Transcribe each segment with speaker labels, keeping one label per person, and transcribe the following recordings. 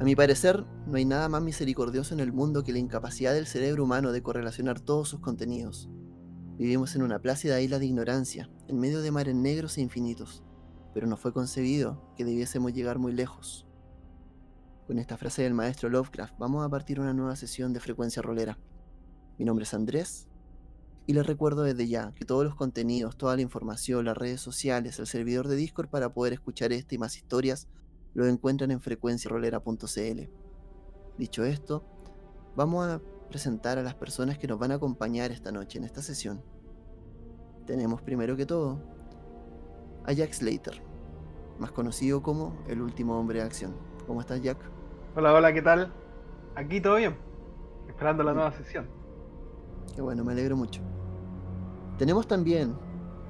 Speaker 1: A mi parecer, no hay nada más misericordioso en el mundo que la incapacidad del cerebro humano de correlacionar todos sus contenidos. Vivimos en una plácida isla de ignorancia, en medio de mares negros e infinitos, pero no fue concebido que debiésemos llegar muy lejos. Con esta frase del maestro Lovecraft vamos a partir una nueva sesión de frecuencia rolera. Mi nombre es Andrés y les recuerdo desde ya que todos los contenidos, toda la información, las redes sociales, el servidor de Discord para poder escuchar esta y más historias lo encuentran en frecuenciarolera.cl. Dicho esto, vamos a presentar a las personas que nos van a acompañar esta noche en esta sesión. Tenemos primero que todo a Jack Slater, más conocido como el último hombre de acción. ¿Cómo estás, Jack?
Speaker 2: Hola, hola, ¿qué tal? Aquí todo bien, esperando la nueva sesión.
Speaker 1: Qué bueno, me alegro mucho. Tenemos también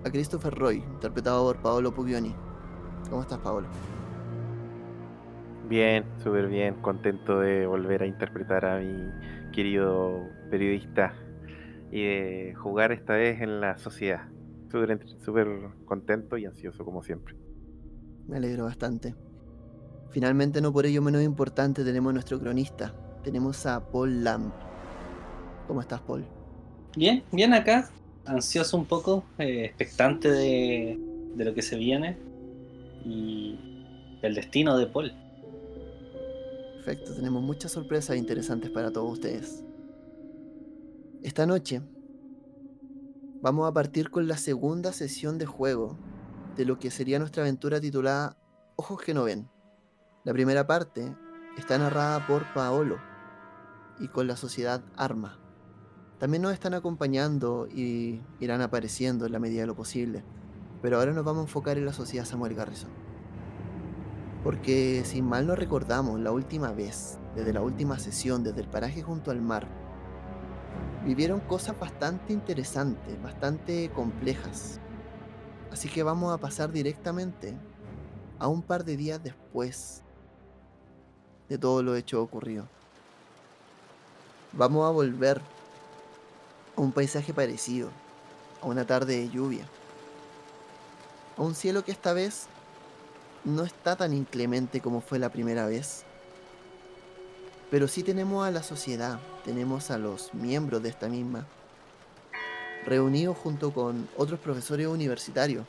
Speaker 1: a Christopher Roy, interpretado por Paolo Puglioni. ¿Cómo estás, Paolo?
Speaker 3: Bien, súper bien, contento de volver a interpretar a mi querido periodista y de jugar esta vez en la sociedad. Súper contento y ansioso como siempre.
Speaker 1: Me alegro bastante. Finalmente, no por ello menos importante, tenemos a nuestro cronista. Tenemos a Paul Lamb. ¿Cómo estás, Paul?
Speaker 4: Bien, bien acá. Ansioso un poco, eh, expectante de, de lo que se viene y el destino de Paul.
Speaker 1: Perfecto, tenemos muchas sorpresas interesantes para todos ustedes. Esta noche vamos a partir con la segunda sesión de juego de lo que sería nuestra aventura titulada Ojos que no ven. La primera parte está narrada por Paolo y con la sociedad Arma. También nos están acompañando y irán apareciendo en la medida de lo posible, pero ahora nos vamos a enfocar en la sociedad Samuel Garrison. Porque si mal no recordamos, la última vez, desde la última sesión, desde el paraje junto al mar, vivieron cosas bastante interesantes, bastante complejas. Así que vamos a pasar directamente a un par de días después de todo lo hecho ocurrido. Vamos a volver a un paisaje parecido, a una tarde de lluvia, a un cielo que esta vez no está tan inclemente como fue la primera vez. Pero sí tenemos a la sociedad, tenemos a los miembros de esta misma, reunidos junto con otros profesores universitarios,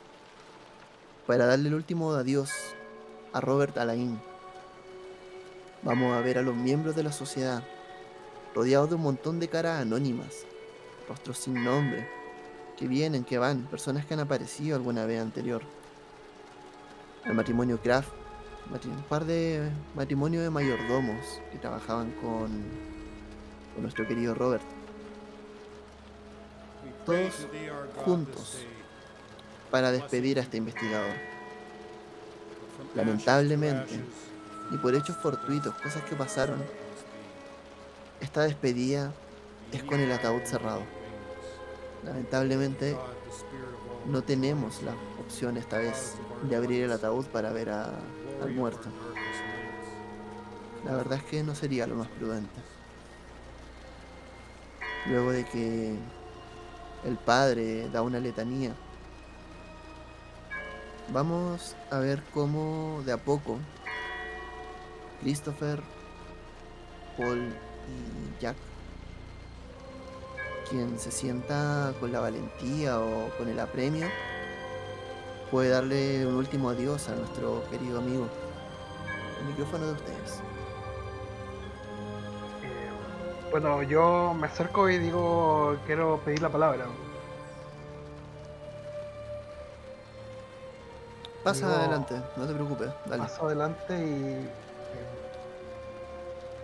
Speaker 1: para darle el último adiós a Robert Alain. Vamos a ver a los miembros de la sociedad, rodeados de un montón de caras anónimas, rostros sin nombre, que vienen, que van, personas que han aparecido alguna vez anterior. El matrimonio Kraft, un par de matrimonios de mayordomos que trabajaban con, con nuestro querido Robert. Todos juntos para despedir a este investigador. Lamentablemente, y por hechos fortuitos, cosas que pasaron, esta despedida es con el ataúd cerrado. Lamentablemente, no tenemos la opción esta vez de abrir el ataúd para ver al muerto. La verdad es que no sería lo más prudente. Luego de que el padre da una letanía, vamos a ver cómo de a poco Christopher, Paul y Jack quien se sienta con la valentía o con el apremio puede darle un último adiós a nuestro querido amigo. El micrófono de ustedes.
Speaker 2: Eh, bueno, yo me acerco y digo, quiero pedir la palabra.
Speaker 1: Pasa adelante, no te preocupes, dale.
Speaker 2: Paso adelante y eh,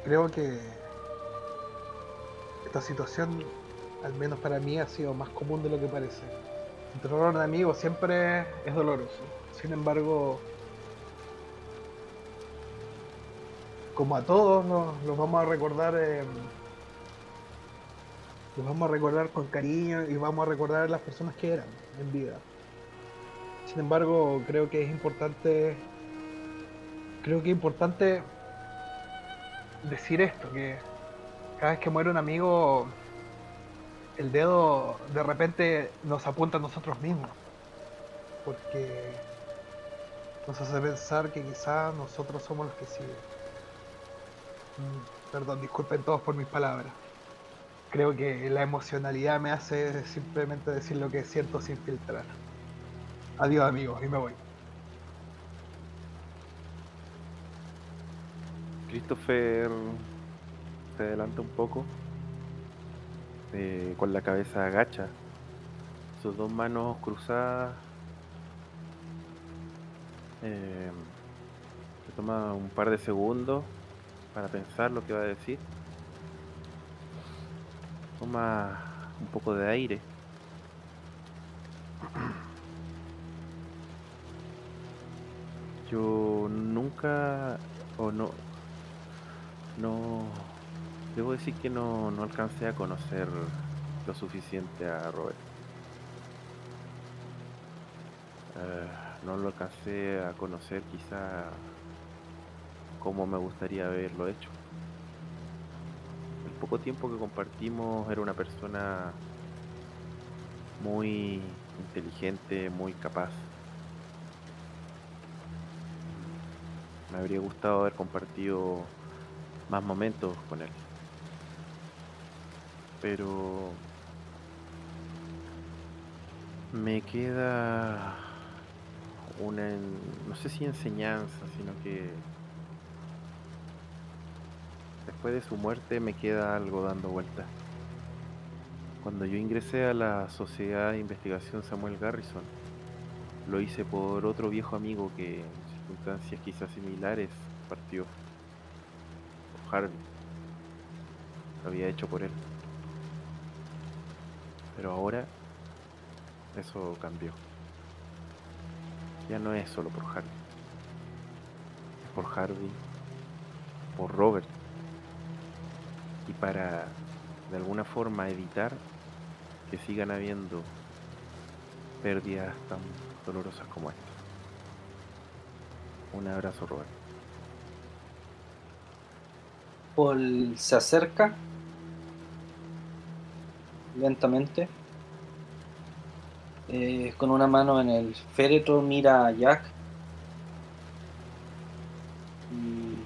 Speaker 2: creo que esta situación al menos para mí, ha sido más común de lo que parece. El terror de amigos siempre es doloroso. Sin embargo, como a todos los, vamos a recordar, eh, los vamos a recordar con cariño y vamos a recordar a las personas que eran en vida. Sin embargo, creo que es importante, creo que es importante decir esto, que cada vez que muere un amigo el dedo de repente nos apunta a nosotros mismos. Porque nos hace pensar que quizás nosotros somos los que siguen. Mm, Perdón, disculpen todos por mis palabras. Creo que la emocionalidad me hace simplemente decir lo que siento sin filtrar. Adiós amigos, y me voy.
Speaker 3: Christopher se adelanta un poco, eh, con la cabeza agacha, sus dos manos cruzadas. eh, se toma un par de segundos para pensar lo que va a decir. Toma un poco de aire. Yo nunca o no no debo decir que no, no alcancé a conocer lo suficiente a Robert. Eh, no lo alcancé a conocer quizá como me gustaría haberlo hecho. El poco tiempo que compartimos era una persona muy inteligente, muy capaz. Me habría gustado haber compartido más momentos con él. Pero me queda una, no sé si enseñanza, sino que después de su muerte me queda algo dando vuelta. Cuando yo ingresé a la Sociedad de Investigación Samuel Garrison, lo hice por otro viejo amigo que en circunstancias quizás similares partió. Harvey. Lo había hecho por él. Pero ahora eso cambió. Ya no es solo por Harvey. Es por Harvey, por Robert. Y para de alguna forma evitar que sigan habiendo pérdidas tan dolorosas como esta. Un abrazo, Robert.
Speaker 4: Paul se acerca lentamente. Eh, con una mano en el féretro mira a Jack. Y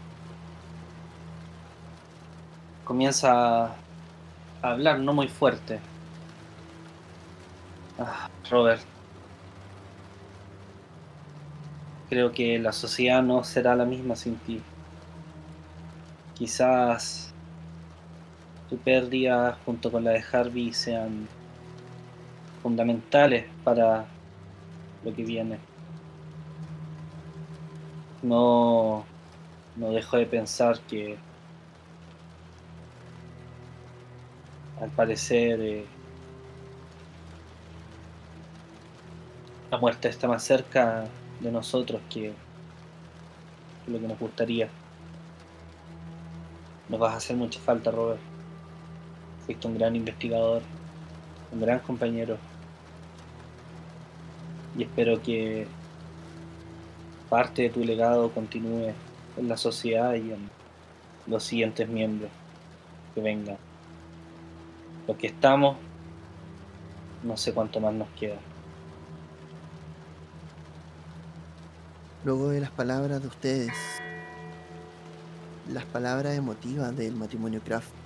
Speaker 4: comienza a hablar, no muy fuerte. Ah, Robert. Creo que la sociedad no será la misma sin ti. Quizás tu pérdida junto con la de Harvey sean fundamentales para lo que viene. No, no dejo de pensar que al parecer eh, la muerte está más cerca de nosotros que, que lo que nos gustaría. Nos vas a hacer mucha falta, Robert. Fuiste un gran investigador, un gran compañero. Y espero que parte de tu legado continúe en la sociedad y en los siguientes miembros que vengan. Los que estamos, no sé cuánto más nos queda.
Speaker 1: Luego de las palabras de ustedes, las palabras emotivas del matrimonio Kraft.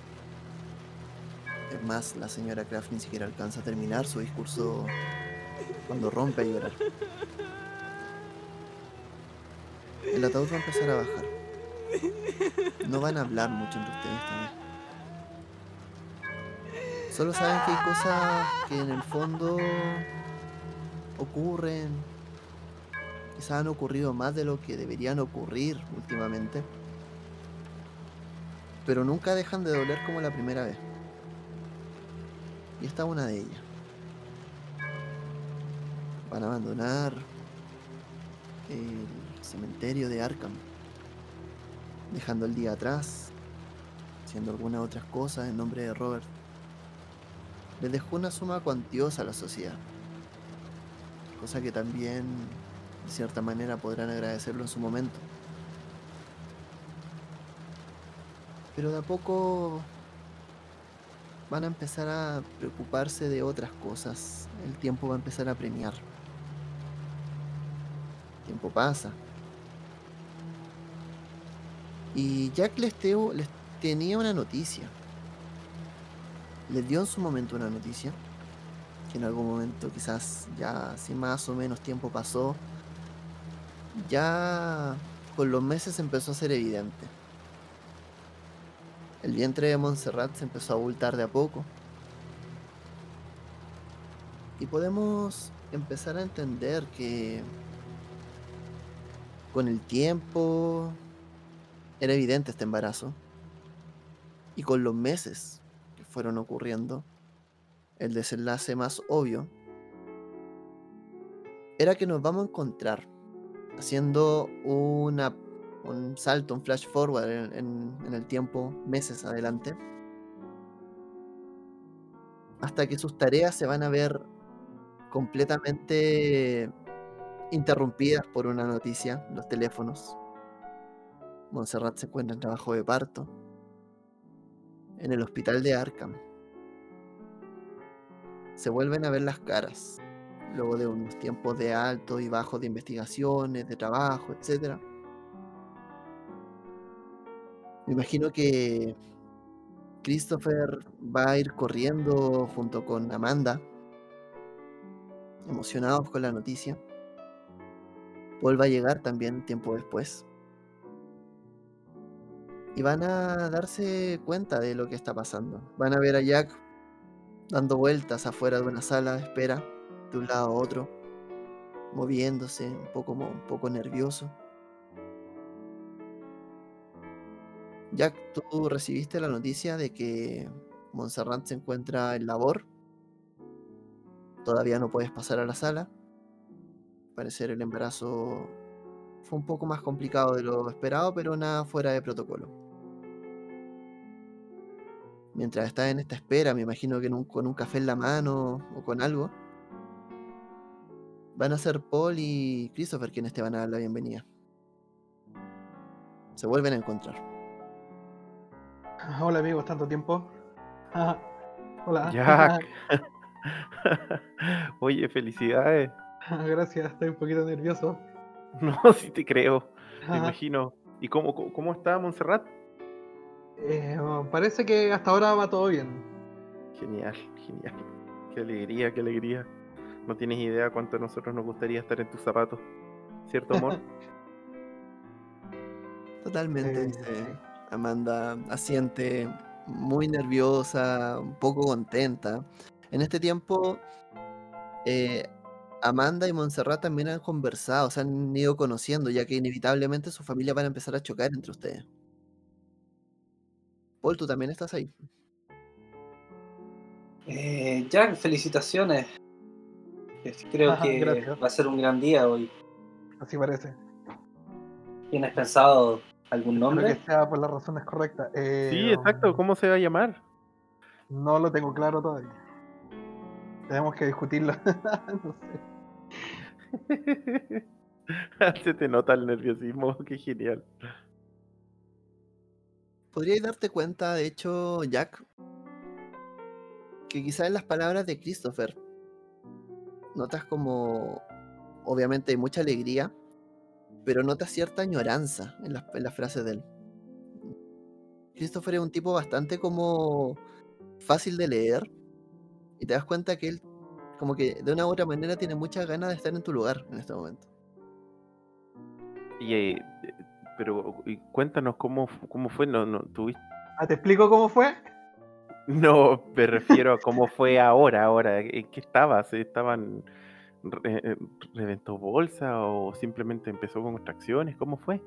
Speaker 1: Es más, la señora Kraft ni siquiera alcanza a terminar su discurso cuando rompe a llorar. El ataúd va a empezar a bajar. No van a hablar mucho entre ustedes también. Solo saben que hay cosas que en el fondo ocurren, quizás han ocurrido más de lo que deberían ocurrir últimamente, pero nunca dejan de doler como la primera vez. Y esta es una de ellas. Van a abandonar el cementerio de Arkham, dejando el día atrás, haciendo algunas otras cosas en nombre de Robert. Les dejó una suma cuantiosa a la sociedad, cosa que también de cierta manera podrán agradecerlo en su momento. Pero de a poco van a empezar a preocuparse de otras cosas. El tiempo va a empezar a premiar. Tiempo pasa. Y Jack les, les tenía una noticia. Le dio en su momento una noticia, que en algún momento quizás ya si más o menos tiempo pasó, ya con los meses empezó a ser evidente. El vientre de Montserrat se empezó a abultar de a poco. Y podemos empezar a entender que con el tiempo era evidente este embarazo. Y con los meses que fueron ocurriendo, el desenlace más obvio era que nos vamos a encontrar haciendo una, un salto, un flash forward en, el tiempo, meses adelante, hasta que sus tareas se van a ver completamente interrumpidas por una noticia, los teléfonos. Montserrat se encuentra en trabajo de parto en el hospital de Arkham. Se vuelven a ver las caras, luego de unos tiempos de alto y bajo de investigaciones, de trabajo, etc. Me imagino que Christopher va a ir corriendo junto con Amanda, emocionados con la noticia. Paul va a llegar también tiempo después. Y van a darse cuenta de lo que está pasando. Van a ver a Jack dando vueltas afuera de una sala de espera, de un lado a otro, moviéndose, un poco, un poco nervioso. Jack, tú recibiste la noticia de que Montserrat se encuentra en labor. Todavía no puedes pasar a la sala. Al parecer el embarazo fue un poco más complicado de lo esperado, pero nada fuera de protocolo. Mientras estás en esta espera, me imagino que con un café en la mano o con algo, van a ser Paul y Christopher quienes te van a dar la bienvenida. Se vuelven a encontrar.
Speaker 2: Hola amigos, tanto tiempo. Ah, Hola.
Speaker 3: Jack. Oye, felicidades.
Speaker 2: Gracias, estoy un poquito nervioso.
Speaker 3: No, sí te creo, me
Speaker 2: Ajá.
Speaker 3: imagino. ¿Y cómo, cómo, está Montserrat?
Speaker 2: Eh, parece que hasta ahora va todo bien.
Speaker 3: Genial, genial. Qué alegría, qué alegría. No tienes idea cuánto a nosotros nos gustaría estar en tus zapatos. ¿Cierto, amor?
Speaker 1: Totalmente,
Speaker 2: Eh,
Speaker 1: Amanda, asiente, muy nerviosa, un poco contenta. En este tiempo, eh, Amanda y Montserrat también han conversado, se han ido conociendo, ya que inevitablemente sus familias van a empezar a chocar entre ustedes. Paul, tú también estás ahí.
Speaker 4: Eh, Jack, felicitaciones. Es- Creo
Speaker 2: Ajá,
Speaker 4: que
Speaker 2: gracias.
Speaker 4: va a ser un gran día hoy.
Speaker 2: Así parece.
Speaker 4: ¿Tienes pensado algún nombre?
Speaker 2: que sea por las razones correctas. Eh,
Speaker 3: Sí, exacto. ¿Cómo se va a llamar?
Speaker 2: No lo tengo claro todavía. Tenemos que discutirlo. no sé.
Speaker 3: se te nota el nerviosismo, qué genial.
Speaker 1: Podríais darte cuenta, de hecho, Jack, que quizás en las palabras de Christopher notas como, obviamente hay mucha alegría, pero notas cierta añoranza en las, en las frases de él. Christopher es un tipo bastante como fácil de leer y te das cuenta que él como que de una u otra manera tiene muchas ganas de estar en tu lugar en este momento.
Speaker 3: Y, eh, pero y cuéntanos cómo, cómo fue, no, no, tuviste...
Speaker 2: Ah, ¿Te explico cómo fue?
Speaker 3: No, me refiero a cómo fue ahora, ahora, ¿en qué estabas? ¿Estaban, re- eh, reventó bolsa o simplemente empezó con contracciones? ¿Cómo fue?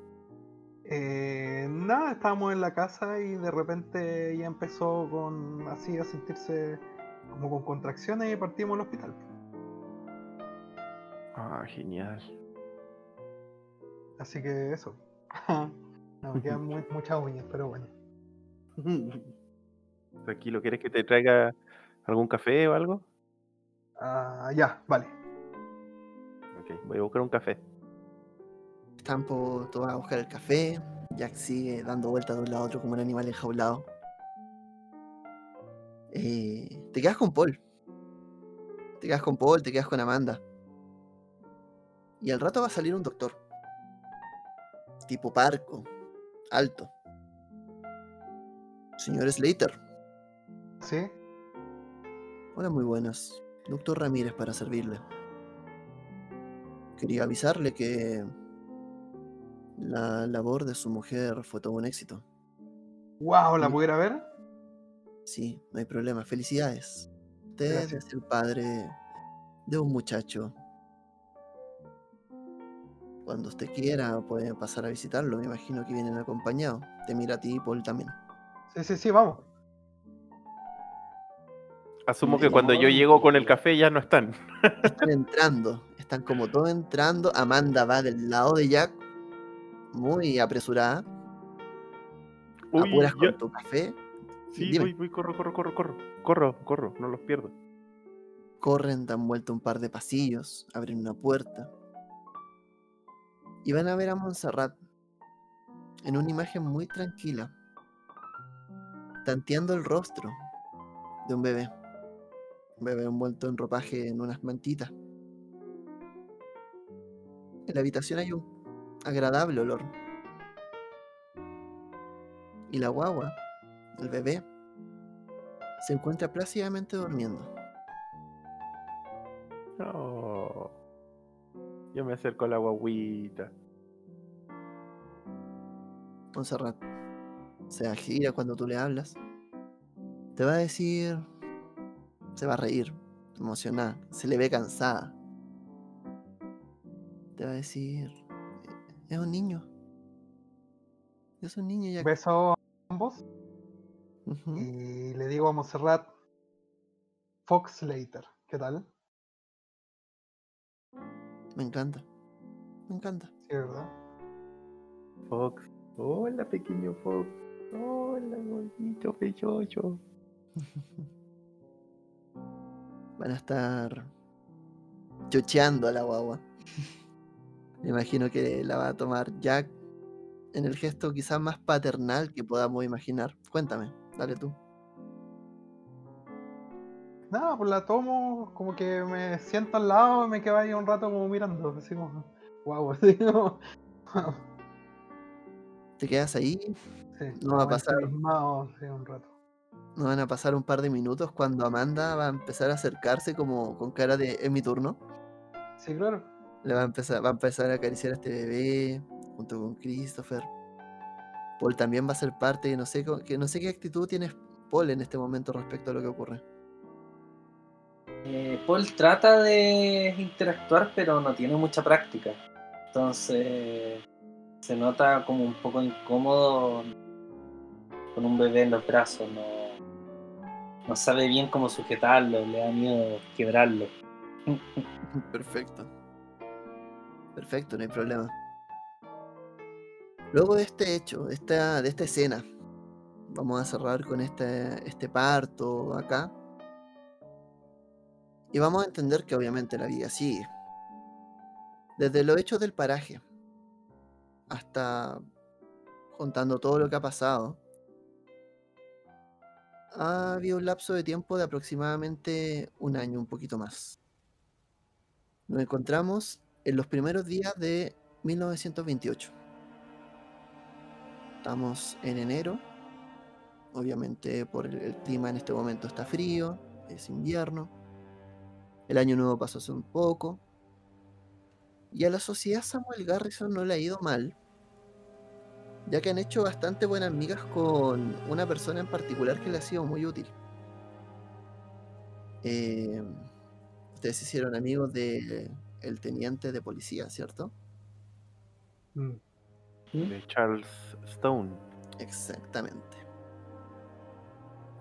Speaker 2: Eh, nada, estábamos en la casa y de repente ya empezó con así a sentirse como con contracciones y partimos al hospital.
Speaker 3: Ah, genial.
Speaker 2: Así que eso. no, me quedan mu- muchas uñas, pero bueno.
Speaker 3: Tranquilo, ¿quieres que te traiga algún café o algo?
Speaker 2: Ah, ya, vale.
Speaker 3: Voy a buscar un café.
Speaker 1: Stampo, tú vas a buscar el café, Jack sigue dando vueltas de un lado a otro como un animal enjaulado. Eh, te quedas con Paul. Te quedas con Paul, te quedas con Amanda. Y al rato va a salir un doctor. Tipo parco, alto. Señor Slater.
Speaker 2: ¿Sí?
Speaker 1: Hola, muy buenas. Doctor Ramírez para servirle. Quería avisarle que la labor de su mujer fue todo un éxito.
Speaker 2: ¡Wow! ¿La pudiera ver?
Speaker 1: Sí, no hay problema. Felicidades. Usted
Speaker 2: Gracias.
Speaker 1: es el padre de un muchacho. Cuando usted quiera puede pasar a visitarlo. Me imagino que vienen acompañados. Te mira a ti y Paul también.
Speaker 2: Sí, sí, sí, vamos.
Speaker 3: Asumo que cuando yo llego con el café ya no están.
Speaker 1: Están entrando. Están como todos entrando. Amanda va del lado de Jack. Muy apresurada.
Speaker 3: Uy,
Speaker 1: Apuras con tu café.
Speaker 3: Sí, voy, voy, corro, corro, corro, corro. Corro, corro, no los pierdo.
Speaker 1: Corren, dan vuelta un par de pasillos, abren una puerta. Y van a ver a Montserrat en una imagen muy tranquila, tanteando el rostro de un bebé. Un bebé envuelto en ropaje en unas mantitas. En la habitación hay un agradable olor. Y la guagua, el bebé, se encuentra plácidamente durmiendo.
Speaker 3: No. Yo me acerco a la guaguita.
Speaker 1: Montserrat se gira cuando tú le hablas. Te va a decir. Se va a reír, emocionada. Se le ve cansada. Te va a decir. Es un niño. Es un niño ya.
Speaker 2: Beso a ambos y le digo a Monserrat Fox Slater. ¿Qué tal?
Speaker 1: Me encanta. Me encanta.
Speaker 2: Sí, ¿verdad?
Speaker 3: Fox. Hola, pequeño Fox. Hola, gordito, pechocho.
Speaker 1: Van a estar chocheando a la guagua. Me imagino que la va a tomar Jack en el gesto quizás más paternal que podamos imaginar. Cuéntame, dale tú.
Speaker 2: Nada, pues la tomo, como que me siento al lado y me quedo ahí un rato como mirando, así como, wow, así como, wow,
Speaker 1: Te quedas ahí,
Speaker 2: sí,
Speaker 1: No va a pasar.
Speaker 2: ensimismado, sí, un rato.
Speaker 1: no van a pasar un par de minutos cuando Amanda va a empezar a acercarse como con cara de es mi turno.
Speaker 2: Sí, claro.
Speaker 1: Le va a empezar, va a empezar a acariciar a este bebé junto con Christopher. Paul también va a ser parte y no sé, que no sé qué actitud tiene Paul en este momento respecto a lo que ocurre.
Speaker 4: Eh, Paul trata de interactuar, pero no tiene mucha práctica. Entonces se nota como un poco incómodo con un bebé en los brazos. No, no sabe bien cómo sujetarlo, le da miedo quebrarlo.
Speaker 1: Perfecto. Perfecto, no hay problema. Luego de este hecho, de esta, de esta escena, vamos a cerrar con este, este parto acá. Y vamos a entender que obviamente la vida sigue. Desde los hechos del paraje hasta contando todo lo que ha pasado, ha habido un lapso de tiempo de aproximadamente un año, un poquito más. Nos encontramos en los primeros días de 1928. Estamos en enero. Obviamente por el, clima en este momento está frío, es invierno. El año nuevo pasó hace un poco. Y a la sociedad Samuel Garrison no le ha ido mal, ya que han hecho bastante buenas migas con una persona en particular que le ha sido muy útil. Eh, ustedes hicieron amigos de el teniente de policía, ¿cierto?
Speaker 2: Mm.
Speaker 3: De Charles Stone.
Speaker 1: Exactamente.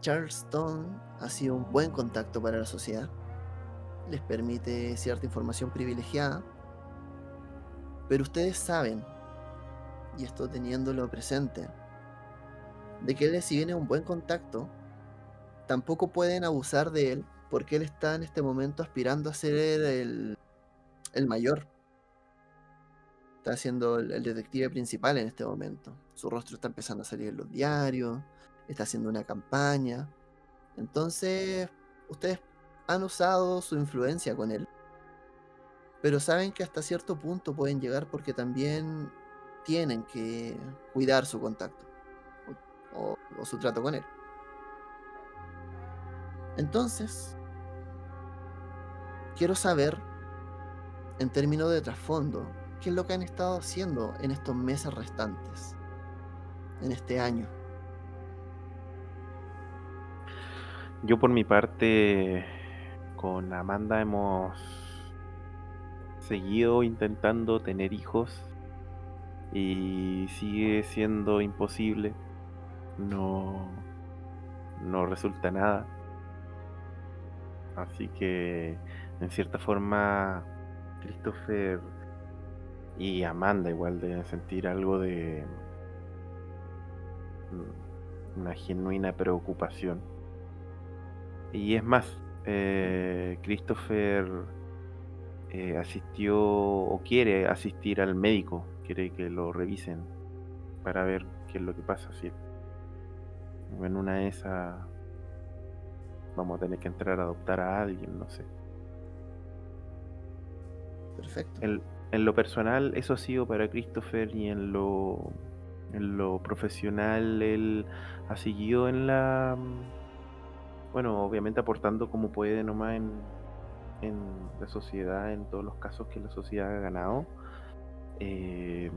Speaker 1: Charleston ha sido un buen contacto para la sociedad. Les permite cierta información privilegiada. Pero ustedes saben, y esto teniéndolo presente, de que él si viene un buen contacto, tampoco pueden abusar de él porque él está en este momento aspirando a ser el, el mayor. Está siendo el, detective principal en este momento. Su rostro está empezando a salir en los diarios, está haciendo una campaña. Entonces, ustedes han usado su influencia con él. Pero saben que hasta cierto punto pueden llegar porque también tienen que cuidar su contacto. o su trato con él. Entonces, quiero saber, en términos de trasfondo, qué es lo que han estado haciendo en estos meses restantes, en este año.
Speaker 3: Yo por mi parte, con Amanda hemos seguido intentando tener hijos y sigue siendo imposible. No, no resulta nada. Así que, en cierta forma, Christopher y Amanda igual deben sentir algo de mm, una genuina preocupación. Y es más, eh, Christopher eh, asistió o quiere asistir al médico, quiere que lo revisen para ver qué es lo que pasa. Si en una de esas vamos a tener que entrar a adoptar a alguien, no sé. En, lo personal, eso ha sido para Christopher y en lo, en lo profesional, él ha seguido en la bueno, obviamente aportando como puede nomás en, en la sociedad, en todos los casos que la sociedad ha ganado. Eh,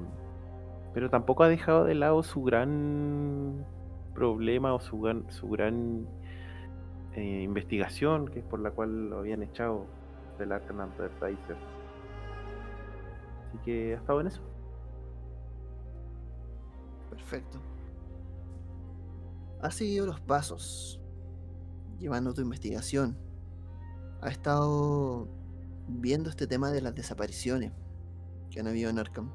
Speaker 3: pero tampoco ha dejado de lado su gran problema o su gran, su gran eh, investigación, que es por la cual lo habían echado del Arkham Advertiser. Así que ha estado en eso.
Speaker 1: Perfecto. Ha seguido los pasos llevando tu investigación. Ha estado viendo este tema de las desapariciones que han habido en Arkham.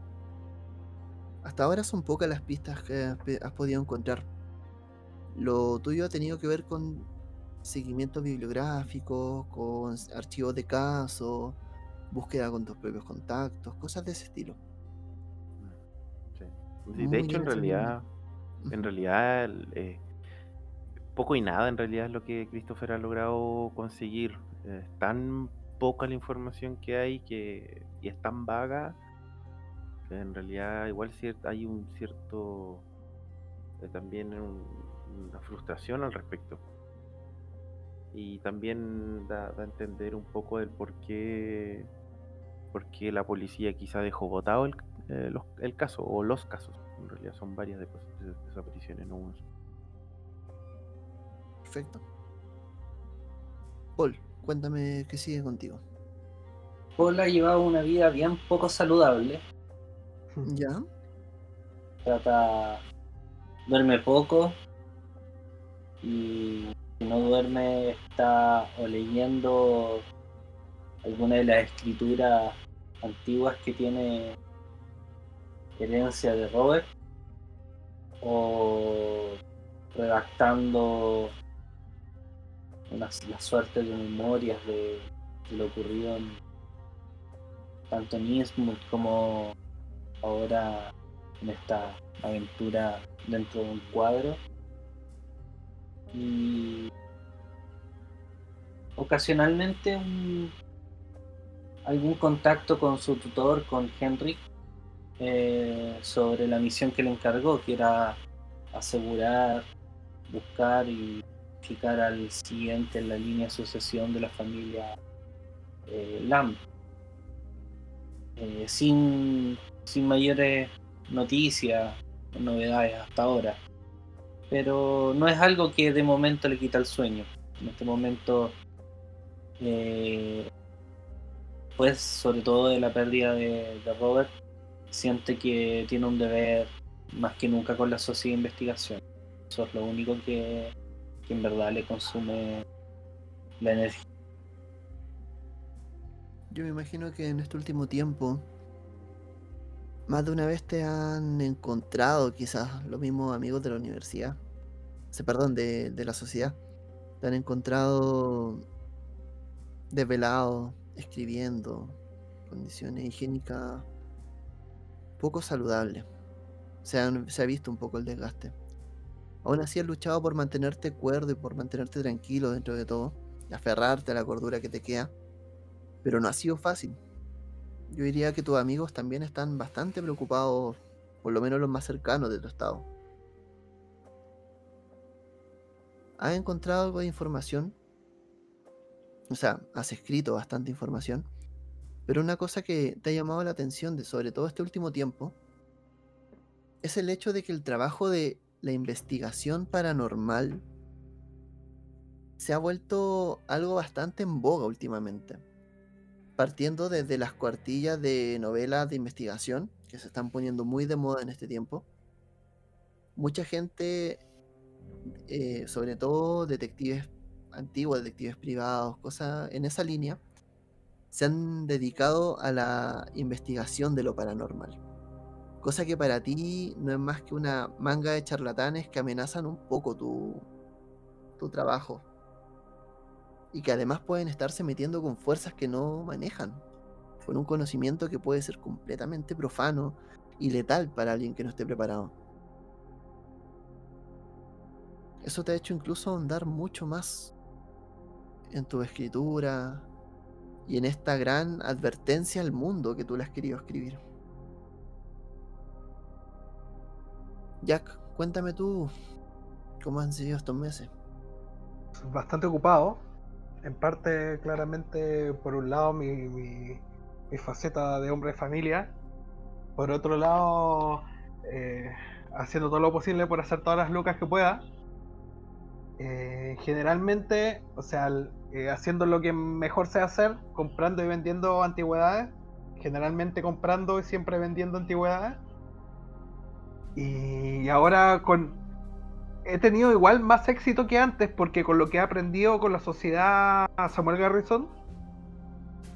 Speaker 1: Hasta ahora son pocas las pistas que has podido encontrar. Lo tuyo ha tenido que ver con seguimiento bibliográfico, con archivos de casos, búsqueda con tus propios contactos, cosas de ese estilo.
Speaker 3: Sí. de hecho, en realidad, en realidad, eh, poco y nada en realidad es lo que Christopher ha logrado conseguir. Es tan poca la información que hay que, y es tan vaga que en realidad igual hay un cierto eh, también una frustración al respecto. Y también da, a entender un poco del por qué, por qué la policía quizá dejó votado el, eh, el caso o los casos. En realidad son varias desapariciones, no uno.
Speaker 1: Perfecto. Paul, cuéntame qué sigue contigo.
Speaker 4: Paul ha llevado una vida bien poco saludable.
Speaker 1: ¿Ya?
Speaker 4: Trata. Duerme poco. Y si no duerme, está o leyendo alguna de las escrituras antiguas que tiene herencia de Robert. O redactando una, la suerte de memorias de, lo ocurrido en, tanto en como ahora en esta aventura dentro de un cuadro. Y ocasionalmente algún contacto con su tutor, con Henry, eh, sobre la misión que le encargó, que era asegurar, buscar y al siguiente en la línea de sucesión de la familia eh, Lam. Eh, sin, sin mayores noticias o novedades hasta ahora. Pero no es algo que de momento le quita el sueño. En este momento, eh, pues sobre todo de la pérdida de, Robert, siente que tiene un deber más que nunca con la sociedad de investigación. Eso es lo único que, que en verdad le consume la energía.
Speaker 1: Yo me imagino que en este último tiempo, más de una vez te han encontrado quizás los mismos amigos de la universidad, perdón, de, de la sociedad, te han encontrado desvelado, escribiendo, condiciones higiénicas poco saludables. Se, se ha visto un poco el desgaste. Aún así has luchado por mantenerte cuerdo y por mantenerte tranquilo dentro de todo, aferrarte a la cordura que te queda, pero no ha sido fácil. Yo diría que tus amigos también están bastante preocupados, por lo menos los más cercanos de tu estado. ¿Has encontrado algo de información? O sea, has escrito bastante información. Pero una cosa que te ha llamado la atención de sobre todo este último tiempo es el hecho de que el trabajo de la investigación paranormal se ha vuelto algo bastante en boga últimamente. Partiendo desde las cuartillas de novelas de investigación, que se están poniendo muy de moda en este tiempo, mucha gente, eh, sobre todo detectives antiguos, detectives privados, cosas en esa línea, se han dedicado a la investigación de lo paranormal. Cosa que para ti no es más que una manga de charlatanes que amenazan un poco tu, tu trabajo. Y que además pueden estarse metiendo con fuerzas que no manejan. Con un conocimiento que puede ser completamente profano y letal para alguien que no esté preparado. Eso te ha hecho incluso ahondar mucho más en tu escritura y en esta gran advertencia al mundo que tú le has querido escribir. Jack, cuéntame tú cómo han sido estos meses.
Speaker 2: Bastante ocupado. En parte, claramente, por un lado, mi, mi, mi faceta de hombre de familia. Por otro lado, eh, haciendo todo lo posible por hacer todas las lucas que pueda. Eh, generalmente, o sea, eh, haciendo lo que mejor sé hacer, comprando y vendiendo antigüedades. Generalmente comprando y siempre vendiendo antigüedades. Y ahora con he tenido igual más éxito que antes porque con lo que he aprendido con la sociedad Samuel Garrison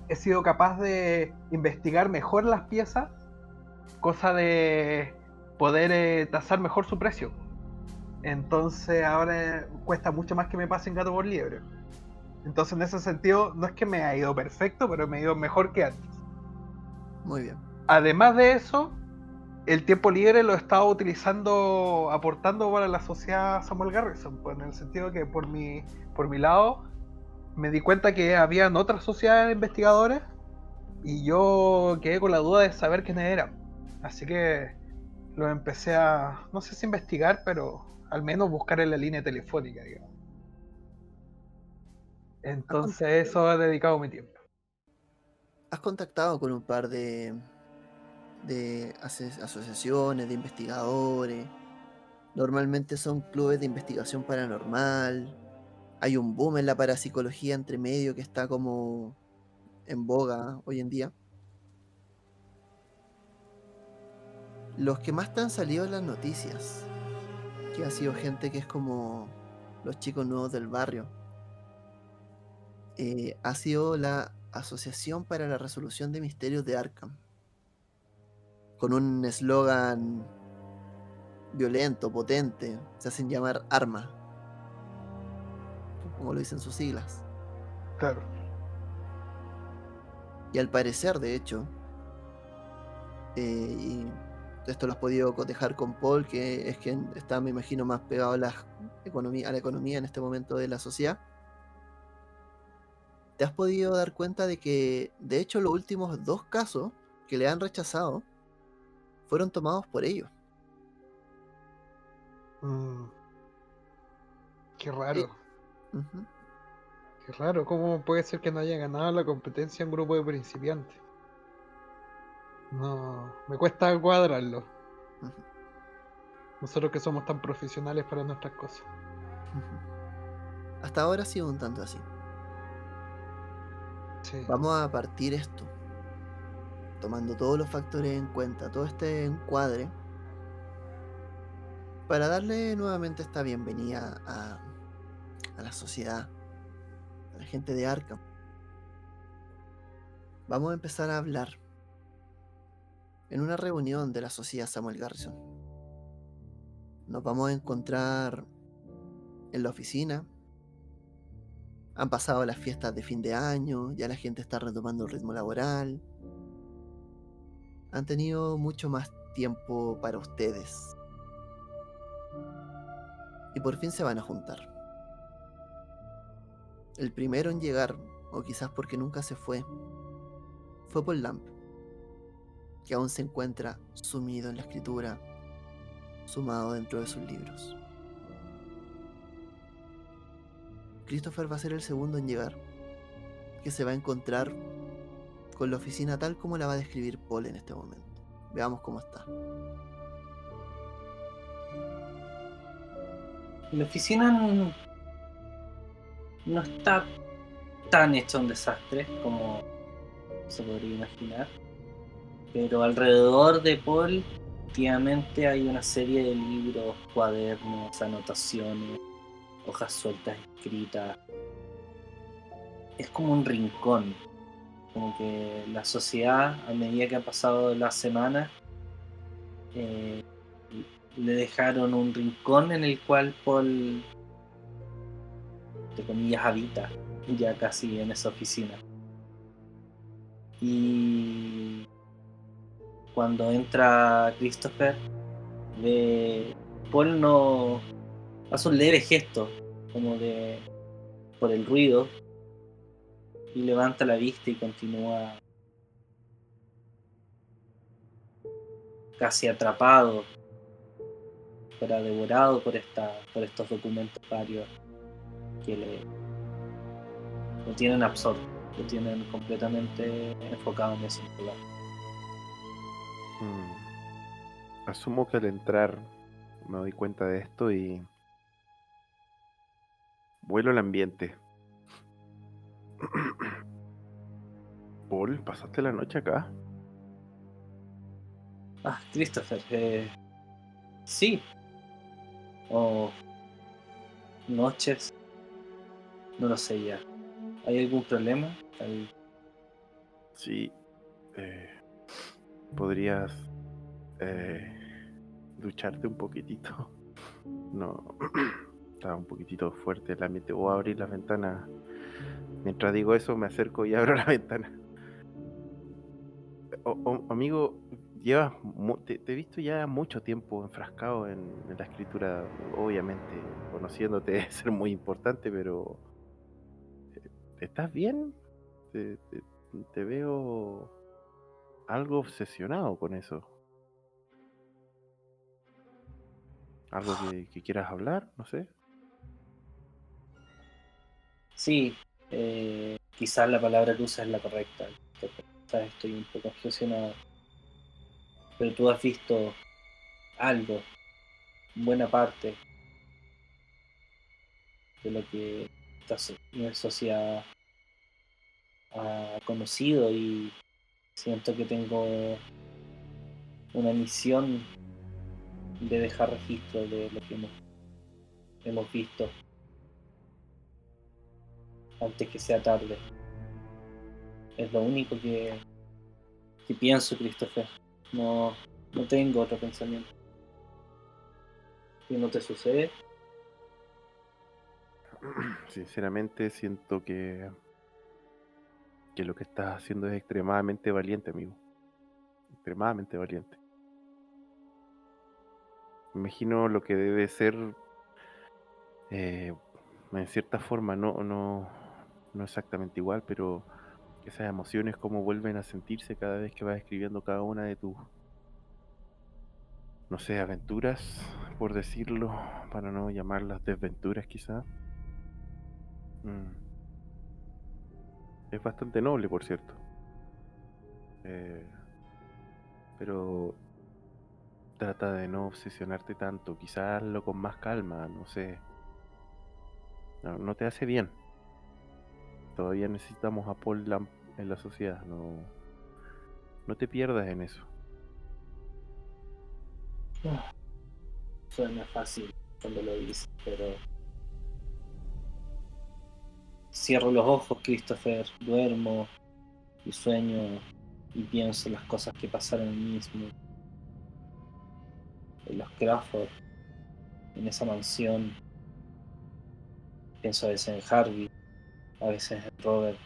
Speaker 2: he sido capaz de investigar mejor las piezas, cosa de poder eh, tasar mejor su precio. Entonces ahora cuesta mucho más que me pasen gato por liebre. Entonces en ese sentido no es que me ha ido perfecto, pero me ha ido mejor que antes.
Speaker 1: Muy bien.
Speaker 2: Además de eso, el tiempo libre lo he estado utilizando, aportando para la sociedad Samuel Garrison, pues en el sentido que por mi, por mi lado me di cuenta que habían otras sociedades de investigadores y yo quedé con la duda de saber quiénes eran. Así que lo empecé a, no sé si investigar, pero al menos buscar en la línea telefónica, digamos. Entonces eso ha dedicado mi tiempo.
Speaker 1: ¿Has contactado con un par de, de asociaciones, de investigadores? Normalmente son clubes de investigación paranormal. Hay un boom en la parapsicología entre medio que está como en boga hoy en día. Los que más te han salido en las noticias, que ha sido gente que es como los chicos nuevos del barrio, eh, ha sido la Asociación para la Resolución de Misterios de Arkham. Con un eslogan violento, potente, se hacen llamar Arma. Como lo dicen sus siglas.
Speaker 2: Claro.
Speaker 1: Y al parecer, de hecho, eh, y esto lo has podido cotejar con Paul, que es quien está, me imagino, más pegado a la economía, a la economía en este momento de la sociedad te has podido dar cuenta de que, de hecho, los últimos dos casos que le han rechazado fueron tomados por ellos.
Speaker 2: Mm. Qué raro.
Speaker 1: Eh.
Speaker 2: Qué raro. ¿Cómo puede ser que no haya ganado la competencia un grupo de principiantes? No, me cuesta cuadrarlo.
Speaker 1: Ujú.
Speaker 2: Nosotros que somos tan profesionales para nuestras cosas.
Speaker 1: Hasta ahora ha sido un tanto así. Vamos a partir esto, tomando todos los factores en cuenta, todo este encuadre, para darle nuevamente esta bienvenida a, a la sociedad, a la gente de Arkham. Vamos a empezar a hablar en una reunión de la sociedad Samuel Garrison. Nos vamos a encontrar en la oficina. Han pasado las fiestas de fin de año, ya la gente está retomando el ritmo laboral. Han tenido mucho más tiempo para ustedes. Y por fin se van a juntar. El primero en llegar, o quizás porque nunca se fue, fue Paul Lamp, que aún se encuentra sumido en la escritura, sumado dentro de sus libros. Christopher va a ser el segundo en llegar, que se va a encontrar con la oficina tal como la va a describir Paul en este momento. Veamos cómo está.
Speaker 4: La oficina no, está tan hecha un desastre como se podría imaginar. Pero alrededor de Paul, efectivamente, hay una serie de libros, cuadernos, anotaciones, hojas sueltas escritas. Es como un rincón. Como que la sociedad, a medida que ha pasado la semana, eh, le dejaron un rincón en el cual Paul, de comillas, habita, ya casi en esa oficina. Y cuando entra Christopher, ve Paul no hace un leve gesto, como de por el ruido, y levanta la vista y continúa casi atrapado, fuera devorado por esta, por estos documentos varios que le lo tienen absorto, lo tienen completamente enfocado en ese lugar.
Speaker 3: Mm. Asumo que al entrar me doy cuenta de esto y vuelo el ambiente. Paul, ¿pasaste la noche acá?
Speaker 4: Ah, Christopher, eh, sí. O noches. No lo sé ya. ¿Hay algún problema? ¿Hay-
Speaker 3: Sí. eh, ¿Podrías eh, ducharte un poquitito? No. Está un poquitito fuerte el ambiente. Voy a abrir las ventanas. Mientras digo eso, me acerco y abro la ventana. O- amigo, llevas te, te he visto ya mucho tiempo enfrascado en, la escritura. Obviamente, conociéndote debe ser muy importante, pero eh, ¿estás bien? Te, veo algo obsesionado con eso. ¿Algo que quieras hablar? No sé.
Speaker 4: Sí, eh, quizás la palabra que usas es la correcta. Estoy un poco obsesionado. Pero tú has visto algo, buena parte de lo que esta sociedad ha conocido y siento que tengo una misión de dejar registro de lo que hemos, hemos visto antes que sea tarde. Es lo único que, que pienso, Christopher. No, no tengo otro pensamiento. ¿Y no te sucede?
Speaker 3: Sinceramente siento que que lo que estás haciendo es extremadamente valiente, amigo. Extremadamente valiente. Imagino lo que debe ser eh, en cierta forma, no, no, no exactamente igual, pero esas emociones como vuelven a sentirse cada vez que vas escribiendo cada una de tus, no sé, aventuras, por decirlo, para no llamarlas desventuras quizá. Mm. Es bastante noble, por cierto. Eh, pero trata de no obsesionarte tanto, quizás hazlo con más calma, no sé. No te hace bien. Todavía necesitamos a Paul Lamp en la sociedad, no, no te pierdas en eso.
Speaker 4: Suena fácil cuando lo dices, pero... Cierro los ojos, Christopher, duermo y sueño y pienso las cosas que pasaron en mí mismo. En los Crawford, en esa mansión. Pienso a veces en Harvey, a veces Robert.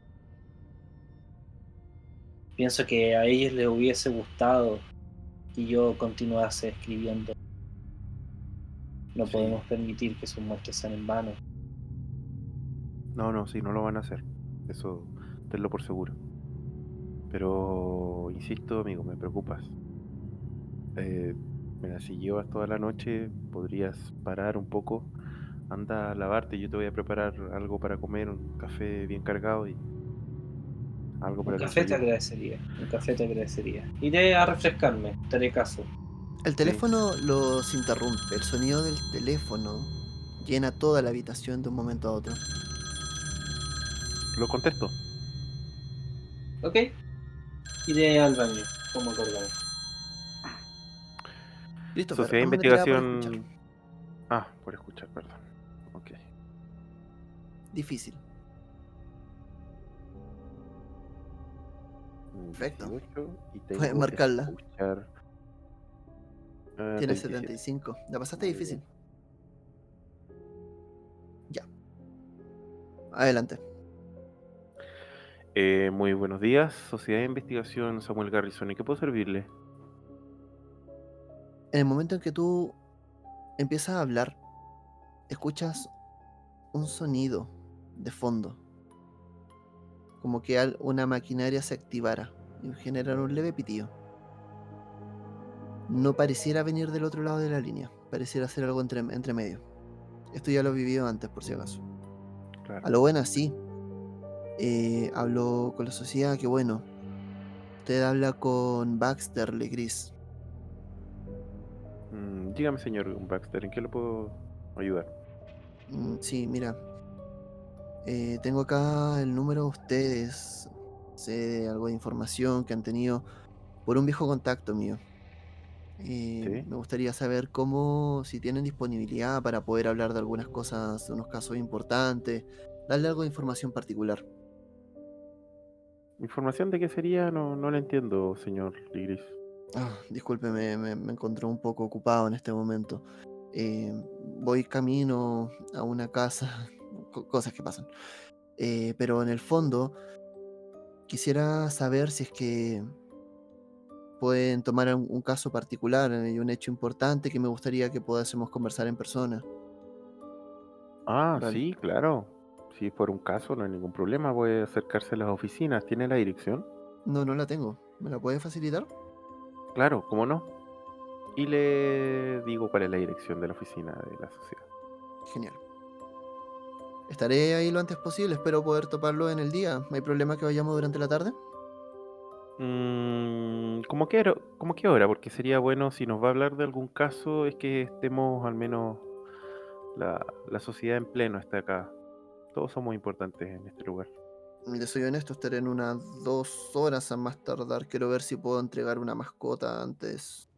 Speaker 4: Pienso que a ellos les hubiese gustado que yo continuase escribiendo. No
Speaker 3: Sí.
Speaker 4: podemos permitir que sus muertes sean en vano.
Speaker 3: No, no, sí, no lo van a hacer. Eso, tenlo por seguro. Pero, insisto, amigo, me preocupas. Eh, mira, si llevas toda la noche, podrías parar un poco, anda a lavarte, yo te voy a preparar algo para comer, un café bien cargado y algo para
Speaker 4: Un
Speaker 3: el
Speaker 4: café te agradecería. Un café te agradecería. Iré a refrescarme, te haré caso.
Speaker 1: El teléfono los interrumpe. El sonido del teléfono llena toda la habitación de un momento a otro.
Speaker 3: Lo contesto.
Speaker 4: ¿Ok? Iré al baño, como acordamos.
Speaker 1: Listo,
Speaker 3: Sociedad de investigación.
Speaker 1: escuchar.
Speaker 3: Ah, por escuchar, perdón.
Speaker 1: Difícil. Perfecto.
Speaker 3: 18 y
Speaker 1: Puedes marcarla.
Speaker 3: ah,
Speaker 1: Tienes
Speaker 3: 27.
Speaker 1: 75. La pasaste
Speaker 3: Muy
Speaker 1: difícil.
Speaker 3: bien.
Speaker 1: Ya. Adelante.
Speaker 3: Eh, muy buenos días, Sociedad de Investigación Samuel Garrison. ¿Y qué puedo servirle?
Speaker 1: En el momento en que tú empiezas a hablar, escuchas un sonido de fondo. Como que una maquinaria se activara y generara un leve pitido. No pareciera venir del otro lado de la línea, pareciera ser algo entre, entre medio. Esto ya lo he vivido antes, por si acaso.
Speaker 3: Claro.
Speaker 1: A lo bueno, sí. Eh, hablo con la sociedad, que bueno. Usted habla con Baxter Legris.
Speaker 3: Mm, dígame, señor Baxter, ¿en qué le puedo ayudar?
Speaker 1: Mm, Sí, mira. Eh, tengo acá el número de ustedes. Sé de algo de información que han tenido por un viejo contacto mío. Eh,
Speaker 3: Sí.
Speaker 1: Me gustaría saber cómo, si tienen disponibilidad para poder hablar de algunas cosas, de unos casos importantes, darle algo de información particular.
Speaker 3: ¿Información de qué sería? No, no la entiendo, señor Ligris.
Speaker 1: Ah, discúlpeme, me, me encontré un poco ocupado en este momento. Eh, voy camino a una casa, cosas que pasan. Eh, pero en el fondo, quisiera saber si es que pueden tomar un, un caso particular eh, y un hecho importante que me gustaría que pudiésemos conversar en persona.
Speaker 3: Ah,
Speaker 1: Vale.
Speaker 3: sí, claro. Si es por un caso, no hay ningún problema. Puede acercarse a las oficinas. ¿Tiene la dirección?
Speaker 1: No, no la tengo. ¿Me la puede facilitar?
Speaker 3: Claro, ¿cómo no? Y le digo cuál es la dirección de la oficina de la sociedad.
Speaker 1: Genial. Estaré ahí lo antes posible, espero poder toparlo en el día. ¿No hay problema que vayamos durante la tarde?
Speaker 3: Mm, ¿cómo qué hora? ¿Cómo qué hora? Porque sería bueno si nos va a hablar de algún caso, es que estemos al menos la, la sociedad en pleno está acá. Todos somos importantes en este lugar.
Speaker 1: Le soy honesto, estaré en unas dos horas a más tardar. Quiero ver si puedo entregar una mascota antes.